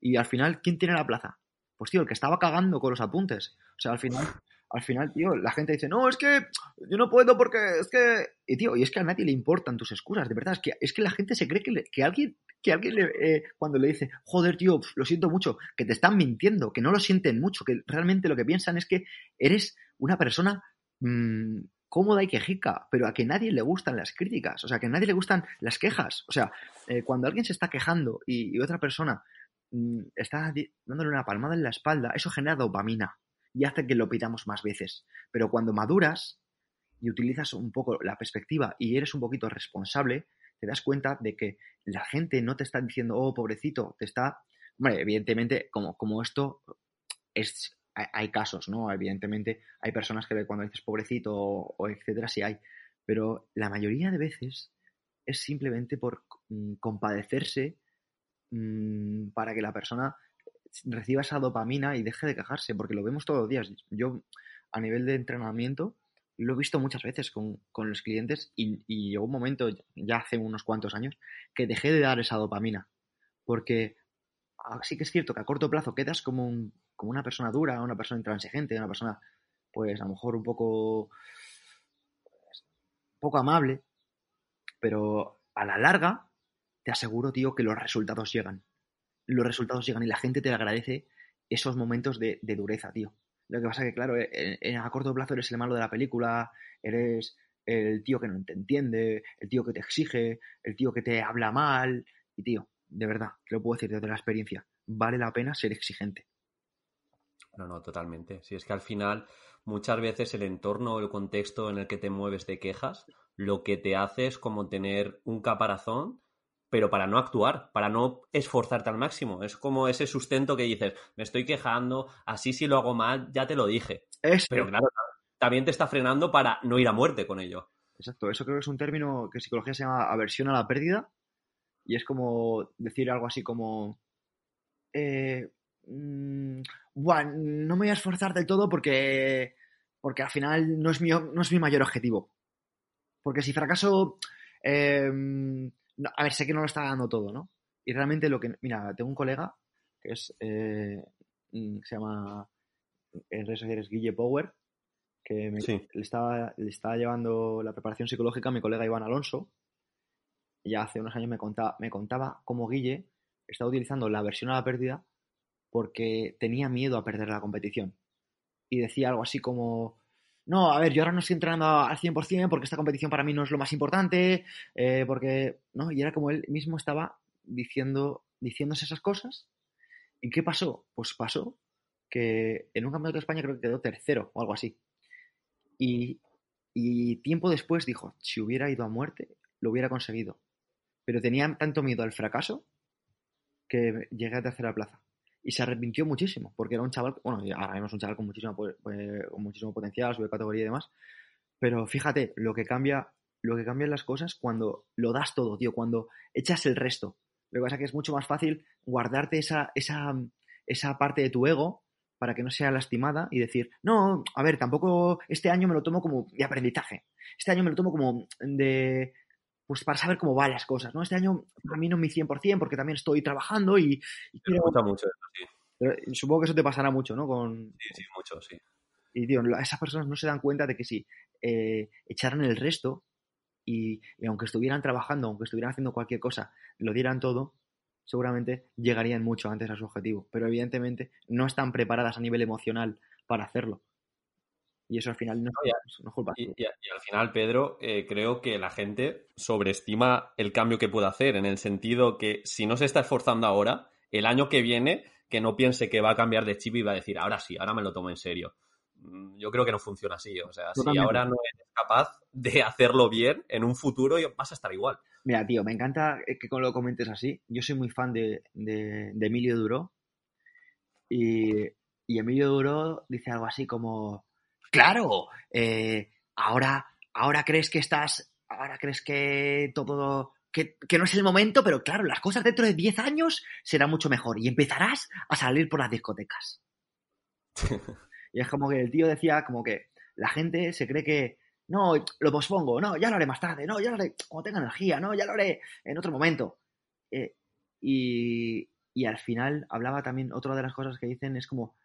Y al final, ¿quién tiene la plaza? Pues tío, el que estaba cagando con los apuntes. O sea, al final, al final, tío, la gente dice, no, es que yo no puedo porque es que... Y tío, y es que a nadie le importan tus excusas, de verdad, es que, es que la gente se cree que, le, que alguien, que alguien le, eh, cuando le dice, joder, tío, lo siento mucho, que te están mintiendo, que no lo sienten mucho, que realmente lo que piensan es que eres una persona mmm, cómoda y quejica, pero a que nadie le gustan las críticas, o sea, que nadie le gustan las quejas. O sea, eh, cuando alguien se está quejando y, otra persona mmm, está dándole una palmada en la espalda, eso genera dopamina y hace que lo pidamos más veces. Pero cuando maduras y utilizas un poco la perspectiva y eres un poquito responsable, te das cuenta de que la gente no te está diciendo, oh, pobrecito, te está... Hombre, evidentemente, como, como esto es hay casos, ¿no? Evidentemente hay personas que cuando dices pobrecito o, etcétera, sí hay. Pero la mayoría de veces es simplemente por mmm, compadecerse mmm, para que la persona reciba esa dopamina y deje de quejarse, porque lo vemos todos los días. Yo, a nivel de entrenamiento, lo he visto muchas veces con, con los clientes y, y, llegó un momento, ya hace unos cuantos años, que dejé de dar esa dopamina. Porque sí que es cierto que a corto plazo quedas como un, como una persona dura, una persona intransigente, una persona, pues a lo mejor un poco, poco amable, pero a la larga te aseguro, tío, que los resultados llegan. Los resultados llegan y la gente te agradece esos momentos de, dureza, tío. Lo que pasa que, claro, en, en, a corto plazo eres el malo de la película, eres el tío que no te entiende, el tío que te exige, el tío que te habla mal. Y, tío, de verdad, te lo puedo decir desde la experiencia, vale la pena ser exigente. No, no, totalmente. Si es que al final muchas veces el entorno o el contexto en el que te mueves de quejas, lo que te hace es como tener un caparazón, pero para no actuar, para no esforzarte al máximo. Es como ese sustento que dices, me estoy quejando, así si lo hago mal, ya te lo dije. Eso. Pero claro, también te está frenando para no ir a muerte con ello. Exacto, eso creo que es un término que en psicología se llama aversión a la pérdida y es como decir algo así como... Eh, mmm, bueno, no me voy a esforzar del todo porque, porque al final no es, mi, no es mi mayor objetivo. Porque si fracaso, eh, no, a ver, sé que no lo está dando todo, ¿no? Y realmente lo que, mira, tengo un colega que es, eh, se llama en redes sociales Guille Power, que me, sí. le, estaba, le estaba llevando la preparación psicológica a mi colega Iván Alonso. Ya hace unos años me contaba, me contaba cómo Guille estaba utilizando la versión a la pérdida porque tenía miedo a perder la competición. Y decía algo así como, no, a ver, yo ahora no estoy entrenando al 100% porque esta competición para mí no es lo más importante, eh, porque, ¿no? Y era como él mismo estaba diciendo, diciéndose esas cosas. ¿Y qué pasó? Pues pasó que en un campeonato de España creo que quedó tercero o algo así. Y, y tiempo después dijo, si hubiera ido a muerte, lo hubiera conseguido. Pero tenía tanto miedo al fracaso que llegué a tercera plaza y se arrepintió muchísimo, porque era un chaval, bueno, ahora mismo es un chaval con muchísimo, pues, con muchísimo potencial, sube categoría y demás, pero fíjate, lo que cambia lo que cambian las cosas cuando lo das todo, tío, cuando echas el resto. Lo que pasa es que es mucho más fácil guardarte esa, esa, esa parte de tu ego para que no sea lastimada y decir, no, a ver, tampoco este año me lo tomo como de aprendizaje. Este año me lo tomo como de, pues para saber cómo van las cosas, ¿no? Este año a mí no mi 100% porque también estoy trabajando y, y quiero... mucho eso, sí. Pero supongo que eso te pasará mucho, ¿no? Con... Sí, sí, mucho, sí. Y, tío, esas personas no se dan cuenta de que si eh, echaran el resto y, y, aunque estuvieran trabajando, aunque estuvieran haciendo cualquier cosa, lo dieran todo, seguramente llegarían mucho antes a su objetivo. Pero evidentemente no están preparadas a nivel emocional para hacerlo. Y eso al final no, es, no culpa. Y, y, y, al final, Pedro, eh, creo que la gente sobreestima el cambio que puede hacer, en el sentido que si no se está esforzando ahora, el año que viene, que no piense que va a cambiar de chip y va a decir, ahora sí, ahora me lo tomo en serio. Mm, yo creo que no funciona así. O sea, si ahora no eres capaz de hacerlo bien, en un futuro vas a estar igual. Mira, tío, me encanta que lo comentes así. Yo soy muy fan de, de, de Emilio Duro. Y, y, Emilio Duro dice algo así como, claro, eh, ahora, ahora crees que estás, ahora crees que todo, que, que, no es el momento, pero claro, las cosas dentro de 10 años serán mucho mejor y empezarás a salir por las discotecas. (laughs) y es como que el tío decía como que la gente se cree que no, lo pospongo, no, ya lo haré más tarde, no, ya lo haré cuando tenga energía, no, ya lo haré en otro momento. Eh, y, y, al final hablaba también, otra de las cosas que dicen es como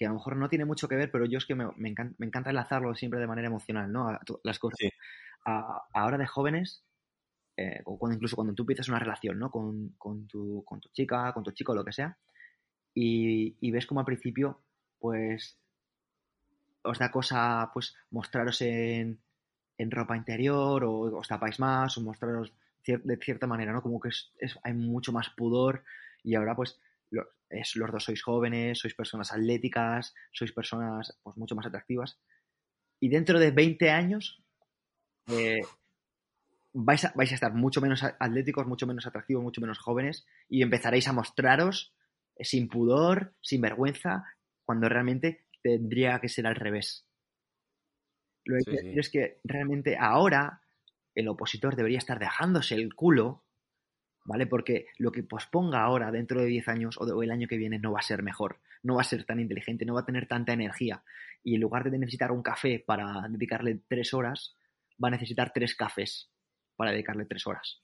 que a lo mejor no tiene mucho que ver, pero yo es que me, me, encanta, me encanta, enlazarlo siempre de manera emocional, ¿no? A, las cosas. Sí. A, ahora de jóvenes, eh, o cuando, incluso cuando tú empiezas una relación, ¿no? Con, con, tu, con tu chica, con tu chico, lo que sea, y, y ves como al principio, pues os da cosa pues mostraros en, en ropa interior o os tapáis más o mostraros cier de cierta manera, ¿no? Como que es, es, hay mucho más pudor y ahora pues es, los dos sois jóvenes, sois personas atléticas, sois personas pues mucho más atractivas y dentro de 20 años eh, vais, a, vais a estar mucho menos atléticos, mucho menos atractivos, mucho menos jóvenes y empezaréis a mostraros sin pudor, sin vergüenza, cuando realmente tendría que ser al revés. Lo que sí, sí. es que realmente ahora el opositor debería estar dejándose el culo, ¿vale? Porque lo que posponga ahora dentro de 10 años o el año que viene no va a ser mejor, no va a ser tan inteligente, no va a tener tanta energía. Y en lugar de necesitar un café para dedicarle tres horas, va a necesitar tres cafés para dedicarle tres horas.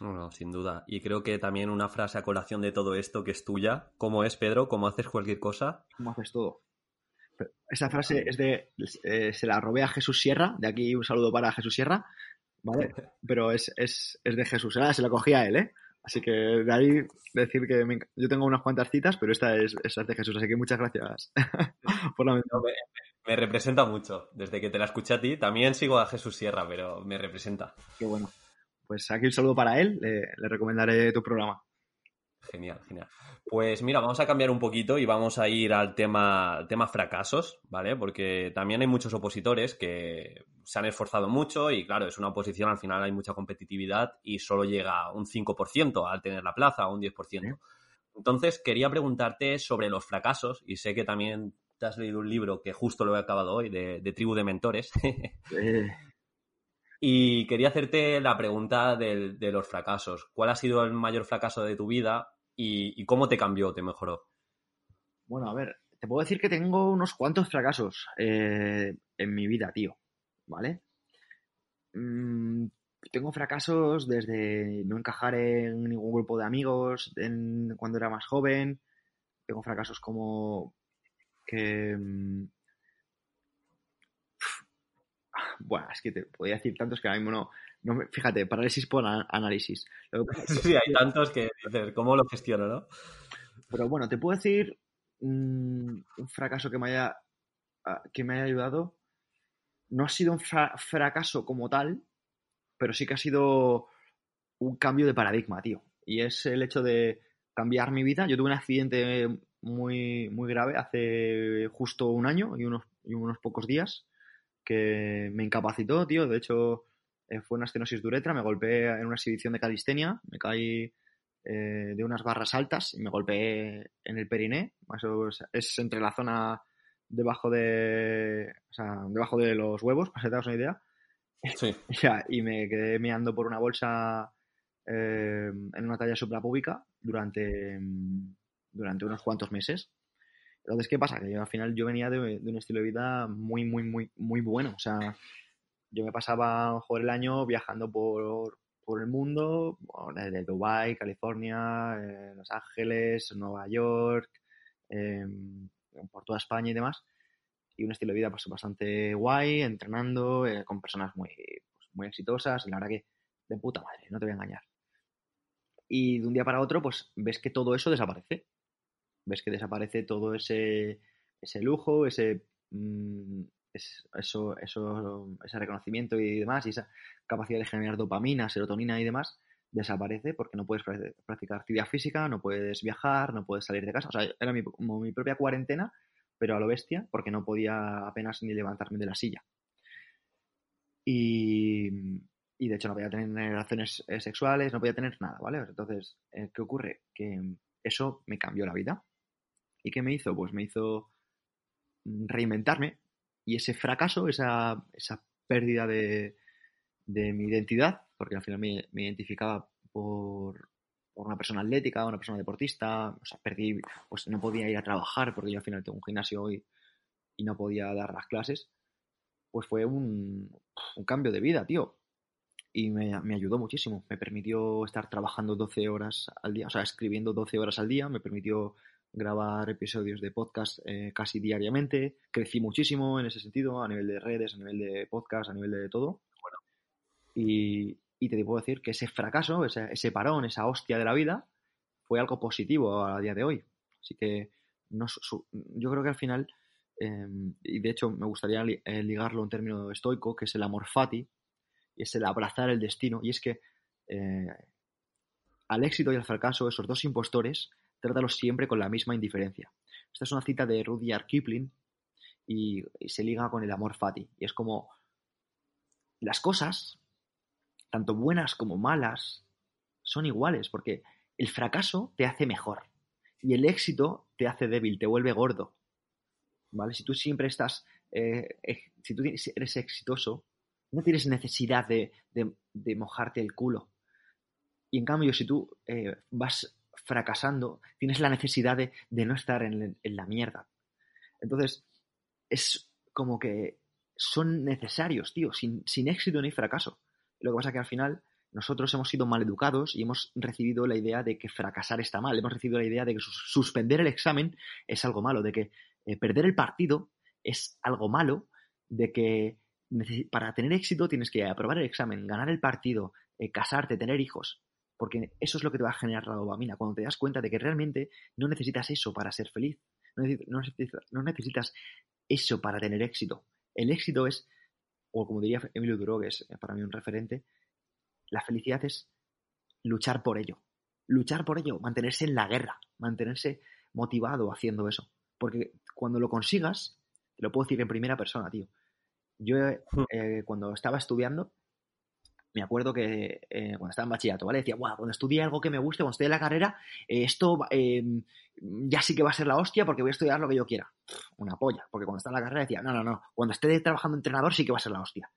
No, no, sin duda. Y creo que también una frase a colación de todo esto que es tuya. ¿Cómo es, Pedro? ¿Cómo haces cualquier cosa? ¿Cómo haces todo? Esa frase es de. Eh, se la robé a Jesús Sierra. De aquí un saludo para Jesús Sierra. ¿Vale? (laughs) Pero es, es, es de Jesús. Ah, se la cogí a él, ¿eh? Así que de ahí decir que me, yo tengo unas cuantas citas, pero esta es, esta es de Jesús. Así que muchas gracias (laughs) por la me, me, representa mucho. Desde que te la escuché a ti, también sigo a Jesús Sierra, pero me representa. Qué bueno pues aquí un saludo para él, le, le, recomendaré tu programa. Genial, genial. Pues mira, vamos a cambiar un poquito y vamos a ir al tema, tema fracasos, ¿vale? Porque también hay muchos opositores que se han esforzado mucho y claro, es una oposición, al final hay mucha competitividad y solo llega un 5% al tener la plaza o un 10%. ¿Sí? Entonces, quería preguntarte sobre los fracasos y sé que también te has leído un libro que justo lo he acabado hoy, de, de Tribu de Mentores. Eh, y quería hacerte la pregunta de, los fracasos. ¿Cuál ha sido el mayor fracaso de tu vida y, cómo te cambió, te mejoró? Bueno, a ver, te puedo decir que tengo unos cuantos fracasos eh, en mi vida, tío. ¿Vale? Mm, tengo fracasos desde no encajar en ningún grupo de amigos cuando era más joven. Tengo fracasos como que mm, bueno, es que te podría decir tantos que ahora mismo no, no me, fíjate, parálisis por análisis. (laughs) Sí, hay tantos que ¿cómo lo gestiono, no? Pero bueno, te puedo decir mmm, un fracaso que me haya que me haya ayudado. No ha sido un fra fracaso como tal, pero sí que ha sido un cambio de paradigma, tío. Y es el hecho de cambiar mi vida. Yo tuve un accidente muy, muy grave hace justo un año y unos, y unos pocos días que me incapacitó, tío. De hecho, eh, fue una estenosis uretra, me golpeé en una exhibición de calistenia, me caí eh, de unas barras altas y me golpeé en el periné. Eso es, es, entre la zona debajo de. O sea, debajo de los huevos, para que te hagas una idea. Sí. (laughs) Y me quedé meando por una bolsa eh, en una talla suprapúbica durante, durante unos cuantos meses. Entonces, ¿qué pasa? Que yo, al final yo venía de, de un estilo de vida muy, muy, muy, muy bueno. O sea, yo me pasaba joder, el año viajando por, por el mundo, desde Dubái, California, eh, Los Ángeles, Nueva York, eh, por toda España y demás. Y un estilo de vida pues, bastante guay, entrenando eh, con personas muy, pues, muy exitosas. Y la verdad que de puta madre, no te voy a engañar. Y de un día para otro, pues ves que todo eso desaparece. Ves que desaparece todo ese, ese lujo, ese, mm, es- eso, eso, ese reconocimiento y demás, y esa capacidad de generar dopamina, serotonina y demás, desaparece porque no puedes pra- practicar actividad física, no puedes viajar, no puedes salir de casa. O sea, era mi, como mi propia cuarentena, pero a lo bestia, porque no podía apenas ni levantarme de la silla. Y, y de hecho no podía tener relaciones eh, sexuales, no podía tener nada, ¿vale? Entonces, eh, ¿qué ocurre? Que eso me cambió la vida. ¿Y qué me hizo? Pues me hizo reinventarme y ese fracaso, esa, esa pérdida de, de mi identidad, porque al final me, me identificaba por, por una persona atlética, una persona deportista, o sea, perdí, pues no podía ir a trabajar porque yo al final tengo un gimnasio y, y no podía dar las clases, pues fue un, un cambio de vida, tío. Y me, me ayudó muchísimo. Me permitió estar trabajando 12 horas al día, o sea, escribiendo 12 horas al día, me permitió grabar episodios de podcast eh, casi diariamente. Crecí muchísimo en ese sentido, a nivel de redes, a nivel de podcast, a nivel de todo. Y, y te puedo decir que ese fracaso, ese, ese parón, esa hostia de la vida, fue algo positivo a día de hoy. Así que no, su- su- yo creo que al final, eh, y de hecho me gustaría li- eh, ligarlo a un término estoico, que es el amor fati, y es el abrazar el destino. Y es que eh, al éxito y al fracaso, esos dos impostores, trátalos siempre con la misma indiferencia. Esta es una cita de Rudyard Kipling y, se liga con el amor fati. Y es como las cosas, tanto buenas como malas, son iguales, porque el fracaso te hace mejor y el éxito te hace débil, te vuelve gordo. ¿Vale? Si tú siempre estás, eh, si tú eres exitoso, no tienes necesidad de mojarte el culo. Y en cambio, si tú eh, vas fracasando, tienes la necesidad de, no estar en, la mierda. Entonces, es como que son necesarios, tío. Sin, sin éxito hay fracaso. Lo que pasa es que al final nosotros hemos sido mal educados y hemos recibido la idea de que fracasar está mal. Hemos recibido la idea de que sus- suspender el examen es algo malo, de que eh, perder el partido es algo malo, de que para tener éxito tienes que aprobar el examen, ganar el partido, eh, casarte, tener hijos. Porque eso es lo que te va a generar la dopamina. Cuando te das cuenta de que realmente no necesitas eso para ser feliz. No necesitas, no necesitas, eso para tener éxito. El éxito es, o como diría Emilio Duro, que es para mí un referente, la felicidad es luchar por ello. Luchar por ello, mantenerse en la guerra, mantenerse motivado haciendo eso. Porque cuando lo consigas, te lo puedo decir en primera persona, tío. Yo eh, cuando estaba estudiando, me acuerdo que eh, cuando estaba en bachillerato, ¿vale? Decía, guau, cuando estudie algo que me guste, cuando estudie la carrera, eh, esto eh, ya sí que va a ser la hostia porque voy a estudiar lo que yo quiera. Una polla, porque cuando estaba en la carrera decía, no, no, no, cuando esté trabajando entrenador sí que va a ser la hostia.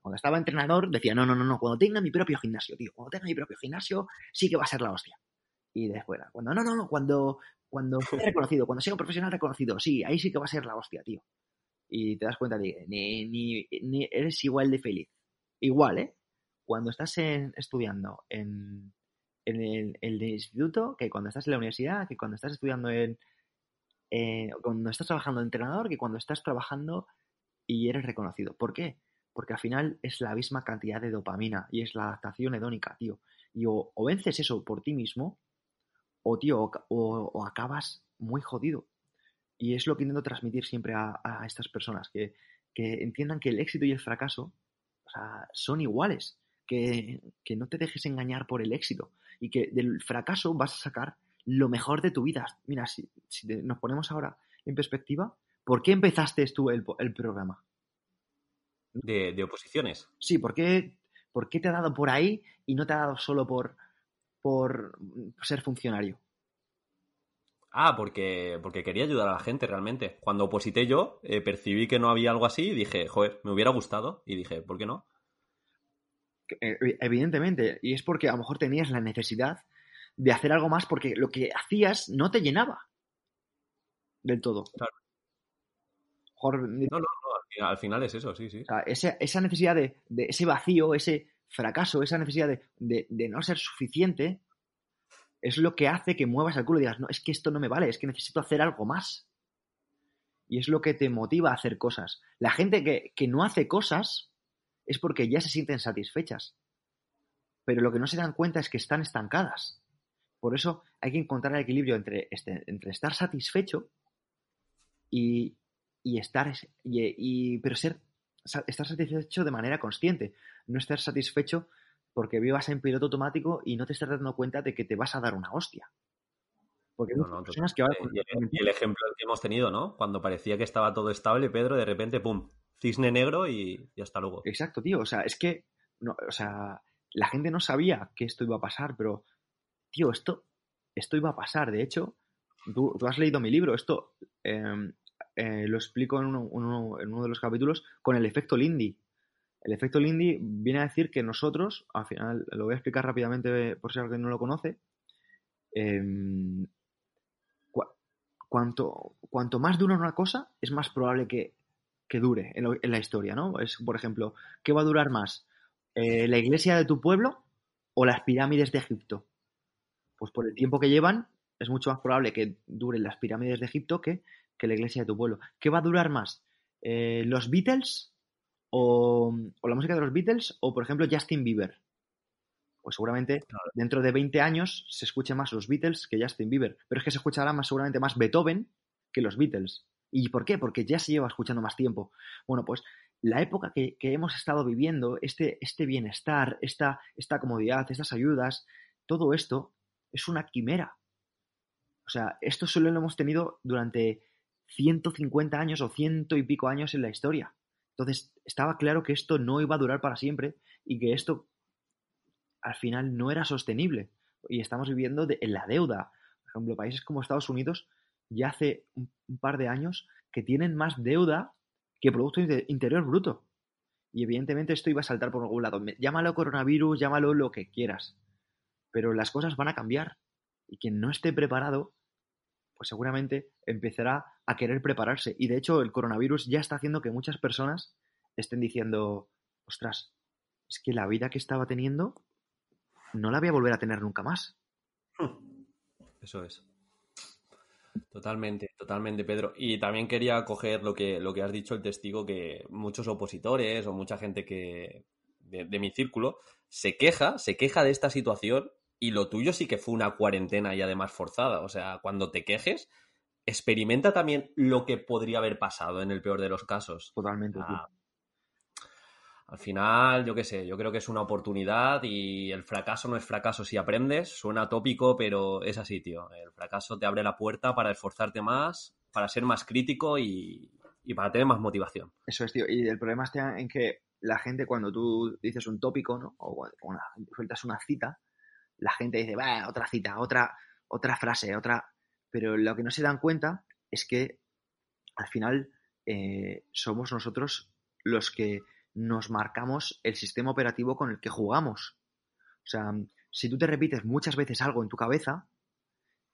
Cuando estaba entrenador decía, no, no, no, no, cuando tenga mi propio gimnasio, tío, cuando tenga mi propio gimnasio sí que va a ser la hostia. Y después, cuando, no, no, no, cuando, cuando sea (laughs) reconocido, cuando sea un profesional reconocido, sí, ahí sí que va a ser la hostia, tío. Y te das cuenta de que ni, ni, ni eres igual de feliz. Igual, ¿eh? Cuando estás en- estudiando en, el, instituto, que cuando estás en la universidad, que cuando estás estudiando en, eh, cuando estás trabajando de entrenador, que cuando estás trabajando y eres reconocido. ¿Por qué? Porque al final es la misma cantidad de dopamina y es la adaptación hedónica, tío. Y o, vences eso por ti mismo, o, tío, o, acabas muy jodido. Y es lo que intento transmitir siempre a, estas personas, que, entiendan que el éxito y el fracaso son iguales, que, que no te dejes engañar por el éxito y que del fracaso vas a sacar lo mejor de tu vida. Mira, si, si te- nos ponemos ahora en perspectiva, ¿por qué empezaste tú el, el programa? De, de oposiciones. Sí, ¿por qué, ¿por qué te ha dado por ahí y no te ha dado solo por, por ser funcionario? Ah, porque, porque quería ayudar a la gente realmente. Cuando oposité yo, eh, percibí que no había algo así y dije, joder, me hubiera gustado. Y dije, ¿por qué no? Eh, evidentemente, y es porque a lo mejor tenías la necesidad de hacer algo más porque lo que hacías no te llenaba del todo. Claro. no, no, no, al final, es eso, sí, sí. O sea, esa, necesidad de, ese vacío, ese fracaso, esa necesidad de, de, no ser suficiente, es lo que hace que muevas el culo y digas, no, es que esto no me vale, es que necesito hacer algo más. Y es lo que te motiva a hacer cosas. La gente que, que no hace cosas es porque ya se sienten satisfechas. Pero lo que no se dan cuenta es que están estancadas. Por eso hay que encontrar el equilibrio entre, este, entre estar satisfecho y, estar. Y, pero ser, estar satisfecho de manera consciente. No estar satisfecho porque vivas en piloto automático y no te estás dando cuenta de que te vas a dar una hostia. Porque no, personas que y, el, ejemplo que hemos tenido, ¿no? Cuando parecía que estaba todo estable, Pedro, de repente, ¡pum! Cisne negro y, hasta luego. Exacto, tío. O sea, es que. No, o sea, la gente no sabía que esto iba a pasar, pero. Tío, esto, esto iba a pasar. De hecho, tú, has leído mi libro. Esto em, eh, lo explico en uno, en uno de los capítulos con el efecto Lindy. El efecto Lindy viene a decir que nosotros, al final, lo voy a explicar rápidamente por si alguien no lo conoce. Eh, cuanto, cuanto más dura una cosa, es más probable que, dure en, la historia, ¿no? Es, por ejemplo, ¿qué va a durar más? Eh, ¿La iglesia de tu pueblo o las pirámides de Egipto? Pues por el tiempo que llevan, es mucho más probable que duren las pirámides de Egipto que, que la iglesia de tu pueblo. ¿Qué va a durar más? Eh, ¿Los Beatles o, o, la música de los Beatles o, por ejemplo, Justin Bieber? pues seguramente dentro de 20 años se escuche más los Beatles que Justin Bieber. Pero es que se escuchará más seguramente más Beethoven que los Beatles. ¿Y por qué? Porque ya se lleva escuchando más tiempo. Bueno, pues la época que, hemos estado viviendo, este, este bienestar, esta, esta comodidad, estas ayudas, todo esto es una quimera. O sea, esto solo lo hemos tenido durante 150 años o ciento y pico años en la historia. Entonces, estaba claro que esto no iba a durar para siempre y que esto al final no era sostenible y estamos viviendo en la deuda. Por ejemplo, países como Estados Unidos ya hace un, par de años que tienen más deuda que Producto Interior Bruto. Y evidentemente esto iba a saltar por algún lado. Llámalo coronavirus, llámalo lo que quieras. Pero las cosas van a cambiar. Y quien no esté preparado, pues seguramente empezará a querer prepararse. Y de hecho el coronavirus ya está haciendo que muchas personas estén diciendo, ostras, es que la vida que estaba teniendo no la voy a volver a tener nunca más. Eso es. Totalmente, totalmente, Pedro. Y también quería coger lo que, lo que has dicho, el testigo, que muchos opositores o mucha gente que de, mi círculo se queja, se queja de esta situación y lo tuyo sí que fue una cuarentena y además forzada. O sea, cuando te quejes, experimenta también lo que podría haber pasado en el peor de los casos. Totalmente. Ah, al final, yo qué sé, yo creo que es una oportunidad y el fracaso no es fracaso si aprendes. Suena tópico, pero es así, tío. El fracaso te abre la puerta para esforzarte más, para ser más crítico y, para tener más motivación. Eso es, tío. Y el problema está en que la gente, cuando tú dices un tópico, ¿no? O una, sueltas una cita, la gente dice, va, otra cita, otra, otra frase, otra. Pero lo que no se dan cuenta es que al final eh, somos nosotros los que nos marcamos el sistema operativo con el que jugamos. O sea, si tú te repites muchas veces algo en tu cabeza,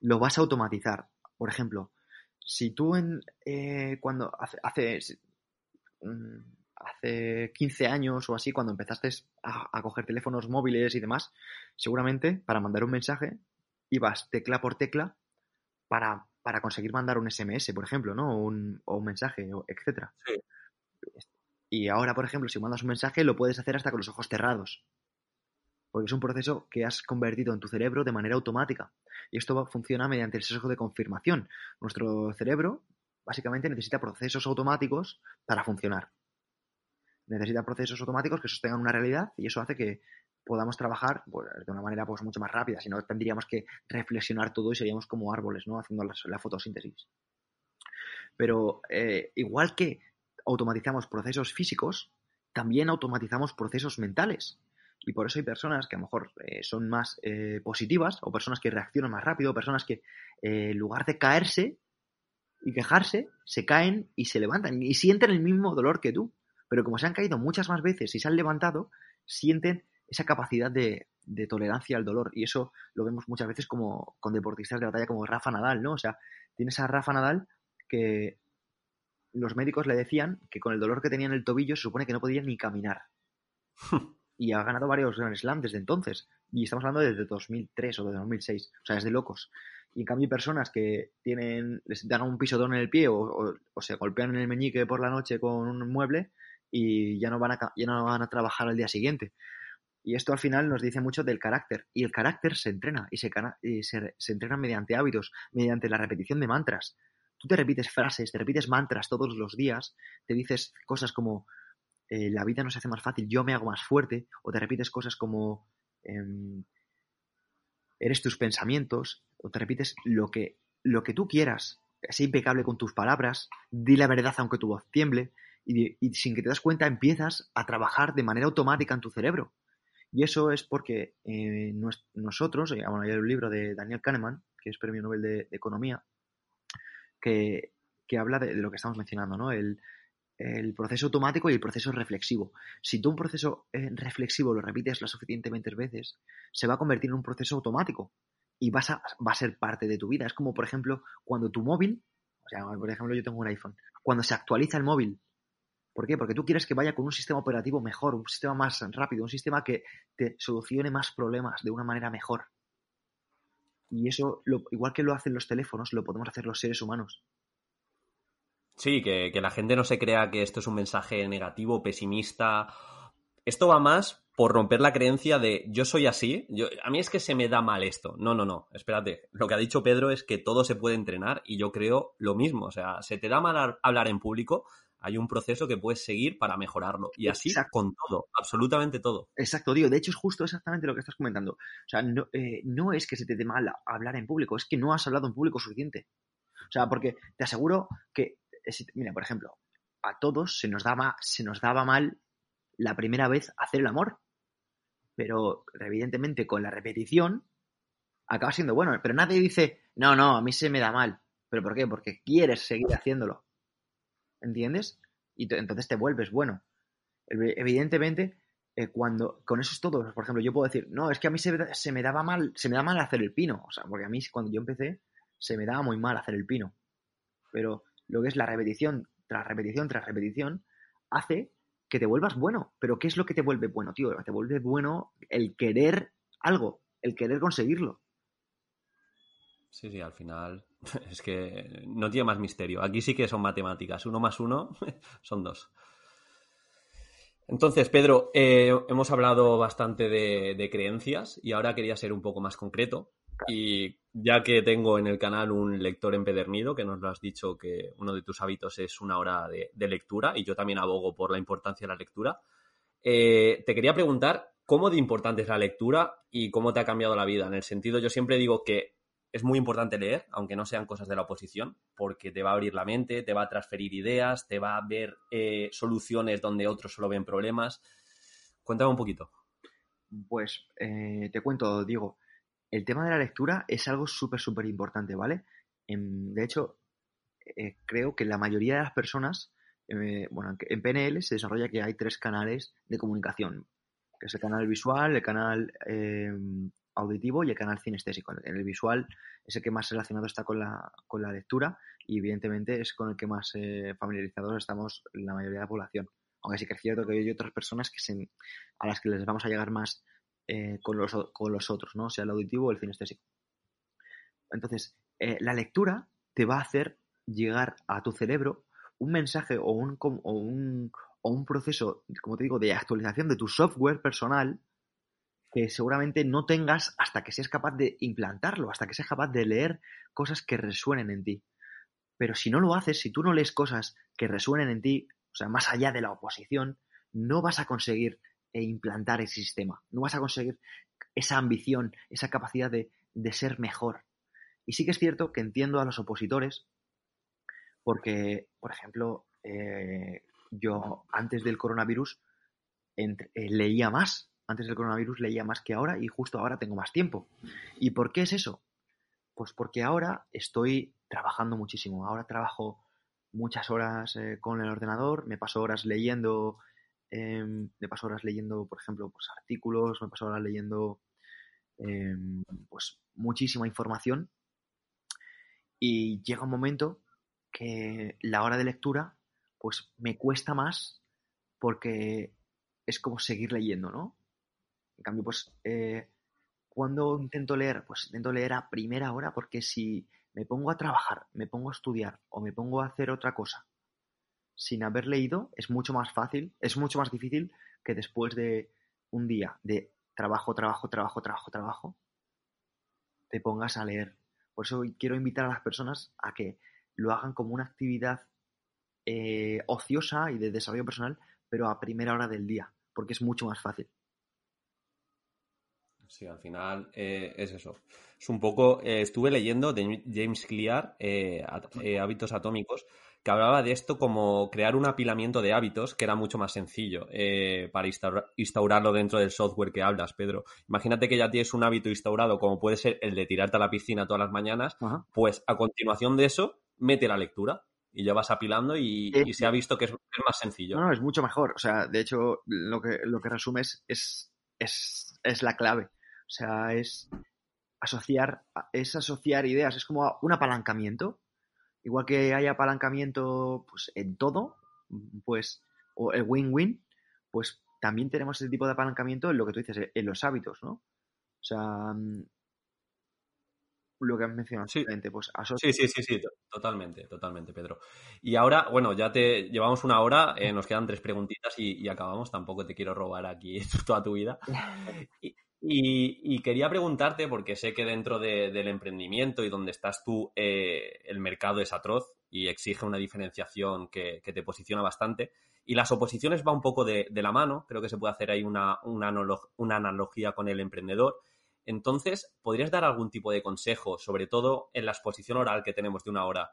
lo vas a automatizar. Por ejemplo, si tú en, eh, cuando hace, hace, mm, hace 15 años o así, cuando empezaste a, coger teléfonos móviles y demás, seguramente para mandar un mensaje ibas tecla por tecla para, para conseguir mandar un SMS, por ejemplo, ¿no? O un, o un mensaje, etcétera. Sí. Y ahora, por ejemplo, si mandas un mensaje, lo puedes hacer hasta con los ojos cerrados. Porque es un proceso que has convertido en tu cerebro de manera automática. Y esto funciona mediante el sesgo de confirmación. Nuestro cerebro básicamente necesita procesos automáticos para funcionar. Necesita procesos automáticos que sostengan una realidad y eso hace que podamos trabajar pues, de una manera pues, mucho más rápida. Si no, tendríamos que reflexionar todo y seríamos como árboles, ¿no? Haciendo la, fotosíntesis. Pero eh, igual que automatizamos procesos físicos, también automatizamos procesos mentales. Y por eso hay personas que a lo mejor eh, son más eh, positivas o personas que reaccionan más rápido, personas que eh, en lugar de caerse y quejarse, se caen y se levantan y sienten el mismo dolor que tú. Pero como se han caído muchas más veces y se han levantado, sienten esa capacidad de, de tolerancia al dolor. Y eso lo vemos muchas veces como con deportistas de batalla como Rafa Nadal, ¿no? O sea, tienes a Rafa Nadal que los médicos le decían que con el dolor que tenía en el tobillo se supone que no podía ni caminar. (laughs) y ha ganado varios Grand Slam desde entonces. Y estamos hablando desde 2003 o de 2006. O sea, es de locos. Y en cambio hay personas que tienen, les dan un pisotón en el pie o, o, se golpean en el meñique por la noche con un mueble y ya no van a, ya no van a trabajar al día siguiente. Y esto al final nos dice mucho del carácter. Y el carácter se entrena y se, y se, se entrena mediante hábitos, mediante la repetición de mantras. Tú te repites frases, te repites mantras todos los días, te dices cosas como eh, la vida no se hace más fácil, yo me hago más fuerte, o te repites cosas como eh, eres tus pensamientos, o te repites lo que, lo que tú quieras, sé impecable con tus palabras, di la verdad aunque tu voz tiemble, y, sin que te das cuenta empiezas a trabajar de manera automática en tu cerebro. Y eso es porque eh, nosotros, eh, bueno, hay un libro de Daniel Kahneman, que es premio Nobel de Economía, que, que habla de, lo que estamos mencionando, ¿no? El, el, proceso automático y el proceso reflexivo. Si tú un proceso eh, reflexivo lo repites lo suficientemente veces, se va a convertir en un proceso automático y vas a, va a ser parte de tu vida. Es como, por ejemplo, cuando tu móvil, o sea, por ejemplo, yo tengo un iPhone, cuando se actualiza el móvil ¿Por qué? Porque tú quieres que vaya con un sistema operativo mejor, un sistema más rápido, un sistema que te solucione más problemas de una manera mejor. Y eso, lo, igual que lo hacen los teléfonos, lo podemos hacer los seres humanos. Sí, que, que, la gente no se crea que esto es un mensaje negativo, pesimista. Esto va más por romper la creencia de yo soy así, yo, a mí es que se me da mal esto. No, no, no, espérate. Lo que ha dicho Pedro es que todo se puede entrenar y yo creo lo mismo. O sea, se te da mal hablar en público, hay un proceso que puedes seguir para mejorarlo. Y así Exacto. con todo, absolutamente todo. Exacto, digo. De hecho, es justo exactamente lo que estás comentando. O sea, no, eh, no es que se te dé mal hablar en público, es que no has hablado en público suficiente. O sea, porque te aseguro que, mira, por ejemplo, a todos se nos daba, se nos daba mal la primera vez hacer el amor. Pero evidentemente con la repetición acaba siendo bueno. Pero nadie dice, no, no, a mí se me da mal. ¿Pero por qué? Porque quieres seguir haciéndolo. ¿Entiendes? Y entonces te vuelves bueno. Evidentemente, eh, cuando con eso es todo, por ejemplo, yo puedo decir, no, es que a mí se, se, me daba mal, se me da mal hacer el pino, o sea, porque a mí cuando yo empecé se me daba muy mal hacer el pino. Pero lo que es la repetición tras repetición tras repetición hace que te vuelvas bueno. Pero ¿qué es lo que te vuelve bueno, tío? Te vuelve bueno el querer algo, el querer conseguirlo. Sí, sí, al final (laughs) es que no tiene más misterio. Aquí sí que son matemáticas. Uno más uno (laughs) son dos. Entonces, Pedro, eh, hemos hablado bastante de, creencias y ahora quería ser un poco más concreto. Y ya que tengo en el canal un lector empedernido, que nos lo has dicho que uno de tus hábitos es una hora de, de lectura, y yo también abogo por la importancia de la lectura, eh, te quería preguntar cómo de importante es la lectura y cómo te ha cambiado la vida. En el sentido, yo siempre digo que es muy importante leer, aunque no sean cosas de la oposición, porque te va a abrir la mente, te va a transferir ideas, te va a ver eh, soluciones donde otros solo ven problemas. Cuéntame un poquito. Pues eh, te cuento, Diego. El tema de la lectura es algo súper, súper importante, ¿vale? En, de hecho, eh, creo que la mayoría de las personas, bueno, en PNL se desarrolla que hay tres canales de comunicación, que es el canal visual, el canal auditivo y el canal cinestésico. El visual es el que más relacionado está con la, con la lectura y evidentemente es con el que más eh, familiarizados estamos la mayoría de la población. Aunque sí que es cierto que hay otras personas que se, a las que les vamos a llegar más eh, con, los, con los otros, ¿no? sea el auditivo o el cinestésico. Entonces, eh, la lectura te va a hacer llegar a tu cerebro un mensaje o un, o un, o un proceso, como te digo, de actualización de tu software personal que seguramente no tengas hasta que seas capaz de implantarlo, hasta que seas capaz de leer cosas que resuenen en ti. Pero si no lo haces, si tú no lees cosas que resuenen en ti, o sea, más allá de la oposición, no vas a conseguir eh, implantar ese sistema, no vas a conseguir esa ambición, esa capacidad de, de ser mejor. Y sí que es cierto que entiendo a los opositores, porque, por ejemplo, eh, yo antes del coronavirus eh, leía más, antes del coronavirus leía más que ahora y justo ahora tengo más tiempo. ¿Y por qué es eso? Pues porque ahora estoy trabajando muchísimo. Ahora trabajo muchas horas eh, con el ordenador, me paso horas leyendo em, me paso horas leyendo, por ejemplo, pues artículos, me paso horas leyendo em, pues muchísima información y llega un momento que la hora de lectura pues me cuesta más porque es como seguir leyendo, ¿no? En cambio, pues eh, cuando intento leer, pues intento leer a primera hora porque si me pongo a trabajar, me pongo a estudiar o me pongo a hacer otra cosa sin haber leído es mucho más fácil, es mucho más difícil que después de un día de trabajo, trabajo, trabajo, trabajo, trabajo, te pongas a leer. Por eso quiero invitar a las personas a que lo hagan como una actividad eh, ociosa y de desarrollo personal, pero a primera hora del día, porque es mucho más fácil. Sí, al final eh, es eso. Es un poco, eh, estuve leyendo de James Clear, Hábitos Atómicos, que hablaba de esto como crear un apilamiento de hábitos que era mucho más sencillo eh, para instaurarlo dentro del software que hablas, Pedro. Imagínate que ya tienes un hábito instaurado como puede ser el de tirarte a la piscina todas las mañanas, pues a continuación de eso, mete la lectura y ya vas apilando y, se ha visto que es, más sencillo. No, no, es mucho mejor. O sea, de hecho, lo que, lo que resumes es, es, es la clave. O sea, es asociar, es asociar ideas, es como un apalancamiento igual que hay apalancamiento pues, en todo, pues, o el win-win, pues también tenemos ese tipo de apalancamiento en lo que tú dices, en los hábitos, ¿no? O sea, mm, lo que has mencionado sí. pues sí, sí, sí, sí, totalmente, totalmente, Pedro. Y ahora, bueno, ya te llevamos una hora, eh, nos quedan tres preguntitas y, y, acabamos, tampoco te quiero robar aquí (laughs) toda tu vida. Y, (laughs) y, quería preguntarte, porque sé que dentro del emprendimiento y donde estás tú, eh, el mercado es atroz y exige una diferenciación que, te posiciona bastante. Y las oposiciones va un poco de, la mano, creo que se puede hacer ahí una, una, una, analogía con el emprendedor. Entonces, ¿podrías dar algún tipo de consejo, sobre todo en la exposición oral que tenemos de una hora,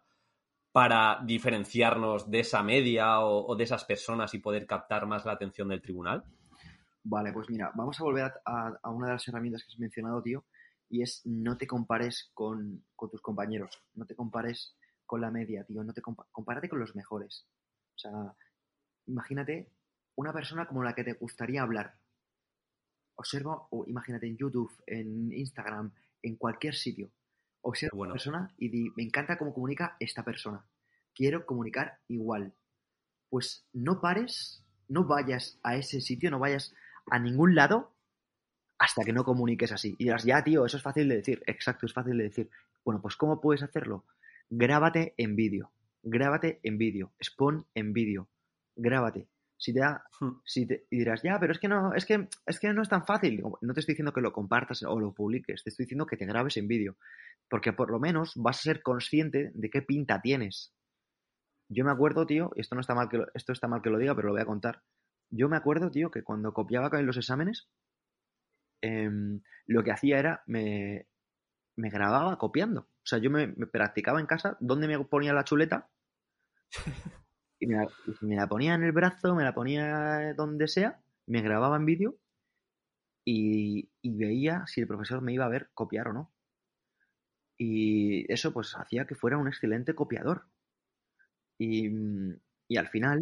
para diferenciarnos de esa media o de esas personas y poder captar más la atención del tribunal? Vale, pues mira, vamos a volver a, una de las herramientas que has mencionado, tío, y es no te compares con, tus compañeros, no te compares con la media, tío, no te compárate con los mejores. O sea, imagínate una persona como la que te gustaría hablar. Observa, o imagínate en YouTube, en Instagram, en cualquier sitio. Observa a una persona y di, me encanta cómo comunica esta persona. Quiero comunicar igual. Pues no pares, no vayas a ese sitio, no vayas a ningún lado hasta que no comuniques así. Y dirás, ya, tío, eso es fácil de decir. Exacto, es fácil de decir. Bueno, pues ¿cómo puedes hacerlo? Grábate en vídeo. Grábate en vídeo. Expon en vídeo. Grábate. Si te da, hmm. si te, y dirás, ya, pero es que no, es que, es que no es tan fácil. No te estoy diciendo que lo compartas o lo publiques, te estoy diciendo que te grabes en vídeo. Porque por lo menos vas a ser consciente de qué pinta tienes. Yo me acuerdo, tío, y esto no está mal que esto está mal que lo diga, pero lo voy a contar. Yo me acuerdo, tío, que cuando copiaba en los exámenes, em, lo que hacía era me, me, grababa copiando. O sea, yo me, practicaba en casa donde me ponía la chuleta y me la, ponía en el brazo, me la ponía donde sea, me grababa en vídeo y, veía si el profesor me iba a ver copiar o no. Y eso pues hacía que fuera un excelente copiador. Y al final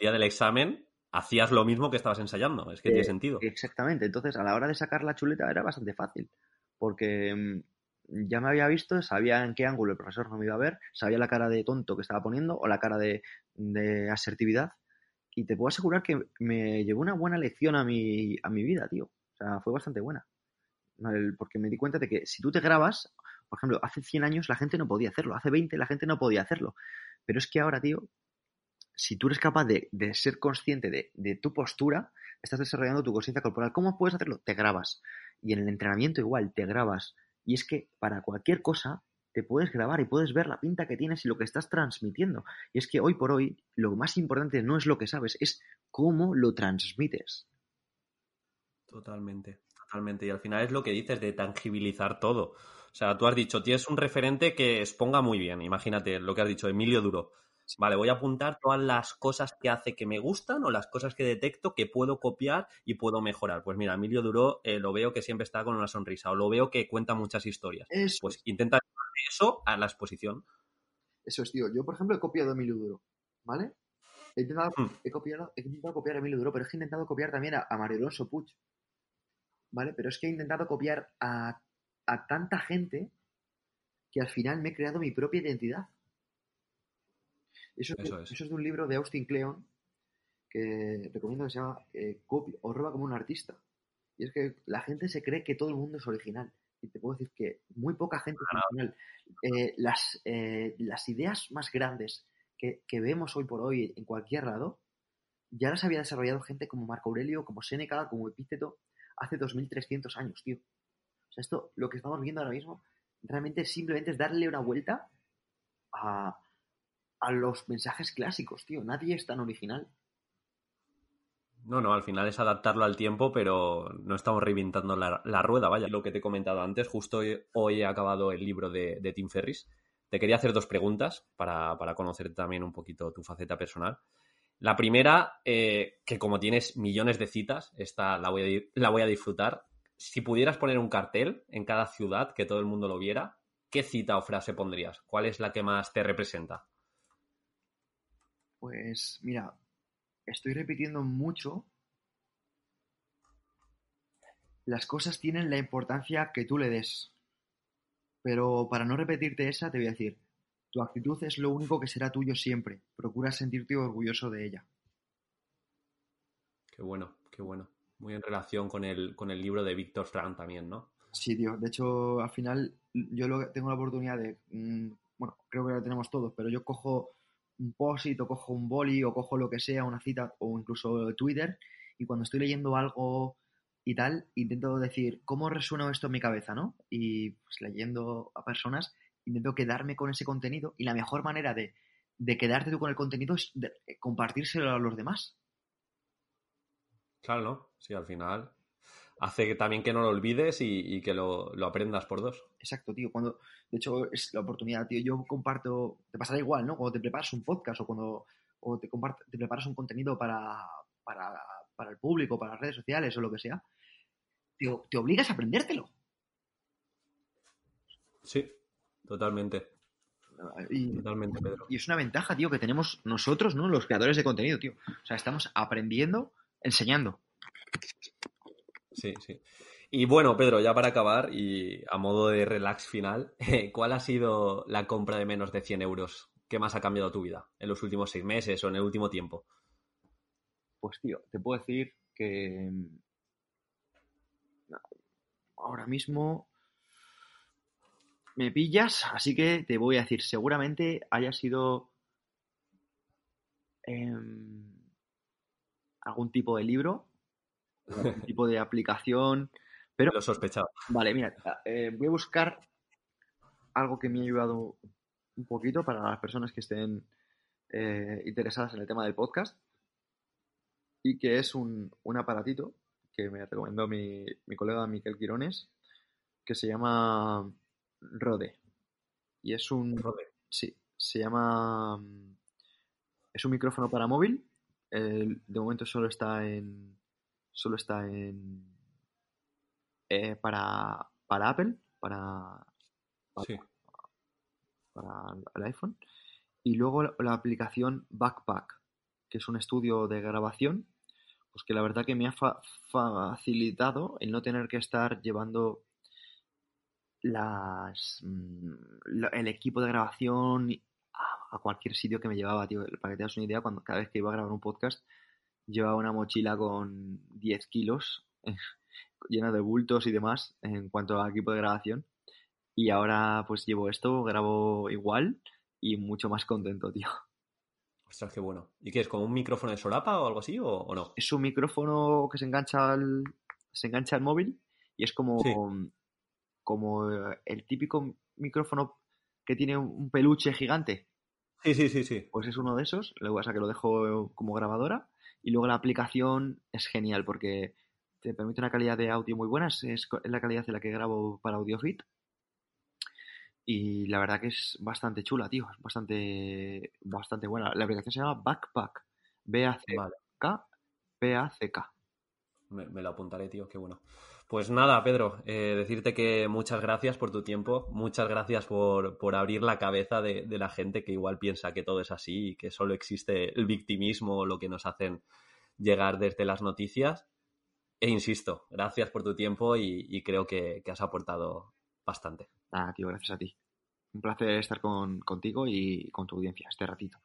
día del examen hacías lo mismo que estabas ensayando. Es que tiene eh, sentido. Exactamente. Entonces, a la hora de sacar la chuleta era bastante fácil. Porque mm, ya me había visto, sabía en qué ángulo el profesor no me iba a ver, sabía la cara de tonto que estaba poniendo o la cara de, asertividad. Y te puedo asegurar que me llevó una buena lección a mi, a mi vida, tío. O sea, fue bastante buena. porque me di cuenta de que si tú te grabas, por ejemplo, hace 100 años la gente no podía hacerlo, hace 20 la gente no podía hacerlo. Pero es que ahora, tío, si tú eres capaz de, ser consciente de, tu postura, estás desarrollando tu conciencia corporal. ¿Cómo puedes hacerlo? Te grabas. Y en el entrenamiento igual, te grabas. Y es que para cualquier cosa te puedes grabar y puedes ver la pinta que tienes y lo que estás transmitiendo. Y es que hoy por hoy lo más importante no es lo que sabes, es cómo lo transmites. Totalmente, totalmente. Y al final es lo que dices de tangibilizar todo. O sea, tú has dicho, tienes un referente que exponga muy bien. Imagínate lo que has dicho, Emilio Duro. Vale, voy a apuntar todas las cosas que hace que me gustan o las cosas que detecto que puedo copiar y puedo mejorar. Pues mira, Emilio Duró eh, lo veo que siempre está con una sonrisa o lo veo que cuenta muchas historias. Pues intenta eso a la exposición. Eso es, tío. Yo, por ejemplo, he copiado a Emilio Duro, ¿vale? He intentado, Hmm. he copiado, he intentado copiar a Emilio Duro, pero es que he intentado copiar también a, a Mario Alonso Puig. ¿Vale? Pero es que he intentado copiar a, a tanta gente que al final me he creado mi propia identidad. Eso, es de- Eso es. eso es de un libro de Austin Kleon que recomiendo que se llama eh, Copia o roba como un artista. Y es que la gente se cree que todo el mundo es original. Y te puedo decir que muy poca gente es original. Eh, las, eh, las ideas más grandes que, que vemos hoy por hoy en cualquier lado, ya las había desarrollado gente como Marco Aurelio, como Séneca, como Epíteto, hace 2300 años, tío. O sea, esto, lo que estamos viendo ahora mismo, realmente simplemente es darle una vuelta a, a los mensajes clásicos, tío. Nadie es tan original. No, no, al final es adaptarlo al tiempo, pero no estamos reinventando la, rueda, vaya. Lo que te he comentado antes, justo hoy, he acabado el libro de, Tim Ferris. Te quería hacer dos preguntas para, para conocer también un poquito tu faceta personal. La primera, eh, que como tienes millones de citas, esta la voy, a, la voy a disfrutar. Si pudieras poner un cartel en cada ciudad que todo el mundo lo viera, ¿qué cita o frase pondrías? ¿Cuál es la que más te representa? Pues mira, estoy repitiendo mucho. Las cosas tienen la importancia que tú le des. Pero para no repetirte esa, te voy a decir, tu actitud es lo único que será tuyo siempre. Procura sentirte orgulloso de ella. Qué bueno, qué bueno. Muy en relación con el, con el libro de Víctor Frank también, ¿no? Sí, tío. De hecho, al final yo lo- tengo la oportunidad de, mm, bueno, creo que lo tenemos todos, pero yo cojo un post-it o cojo un boli o cojo lo que sea, una cita o incluso Twitter y cuando estoy leyendo algo y tal, intento decir, ¿cómo resuena esto en mi cabeza, no? Y pues leyendo a personas, intento quedarme con ese contenido y la mejor manera de, de quedarte tú con el contenido es de- eh, compartírselo a los demás. Claro. Sí, al final hace que también que no lo olvides y, y que lo, lo aprendas por dos. Exacto, tío. Cuando, de hecho, es la oportunidad, tío. Yo comparto, te pasará igual, ¿no? Cuando te preparas un podcast o cuando o te, compart- te preparas un contenido para, para, para el público, para las redes sociales o lo que sea, te, te obligas a aprendértelo. Sí, totalmente, Y, totalmente, Pedro. y es una ventaja, tío, que tenemos nosotros, ¿no? Los creadores de contenido, tío. O sea, estamos aprendiendo, enseñando. Sí, sí. Y bueno, Pedro, ya para acabar y a modo de relax final, (laughs) ¿cuál ha sido la compra de menos de 100 euros que más ha cambiado tu vida en los últimos seis meses o en el último tiempo? Pues, tío, te puedo decir que mm, ahora mismo me pillas, así que te voy a decir, seguramente haya sido em, algún tipo de libro, algún tipo de aplicación, pero Lo sospechaba. Vale, mira, eh, voy a buscar algo que me ha ayudado un poquito para las personas que estén eh, interesadas en el tema del podcast y que es un, un aparatito que me recomendó mi, mi colega Miquel Quirones que se llama Rode y es un Rode. sí se llama es un micrófono para móvil de momento solo está en solo está en eh, para, para Apple, para, Sí. para el iPhone. Y luego la, la aplicación Backpack, que es un estudio de grabación, pues que la verdad que me ha fa- facilitado el no tener que estar llevando las mm, la- el equipo de grabación a, a cualquier sitio que me llevaba, tío. Para que te das una idea, cuando cada vez que iba a grabar un podcast, llevaba una mochila con 10 kilos (laughs) llena de bultos y demás en cuanto a equipo de grabación. Y ahora pues llevo esto, grabo igual y mucho más contento, (laughs) tío. Ostras, qué bueno. ¿Y qué es? ¿Como un micrófono de solapa o algo así o, o no? Es un micrófono que se engancha al, se engancha al móvil y es como, Sí. como eh, el típico micrófono que tiene un peluche gigante. Sí, sí, sí, sí. Pues es uno de esos, lo que pasa es que lo dejo como grabadora y luego la aplicación es genial porque te permite una calidad de audio muy buena, es, la calidad en la que grabo para AudioFit y la verdad que es bastante chula, tío, es bastante, bastante buena. La aplicación se llama Backpack, B-A-C-K. B-A-C-K. Me, me lo apuntaré, tío, qué bueno. Pues nada, Pedro, eh, decirte que muchas gracias por tu tiempo, muchas gracias por, por abrir la cabeza de, de, la gente que igual piensa que todo es así y que solo existe el victimismo lo que nos hacen llegar desde las noticias. E insisto, gracias por tu tiempo y, y creo que, que, has aportado bastante. Ah, tío, gracias a ti. Un placer estar con, contigo y con tu audiencia este ratito.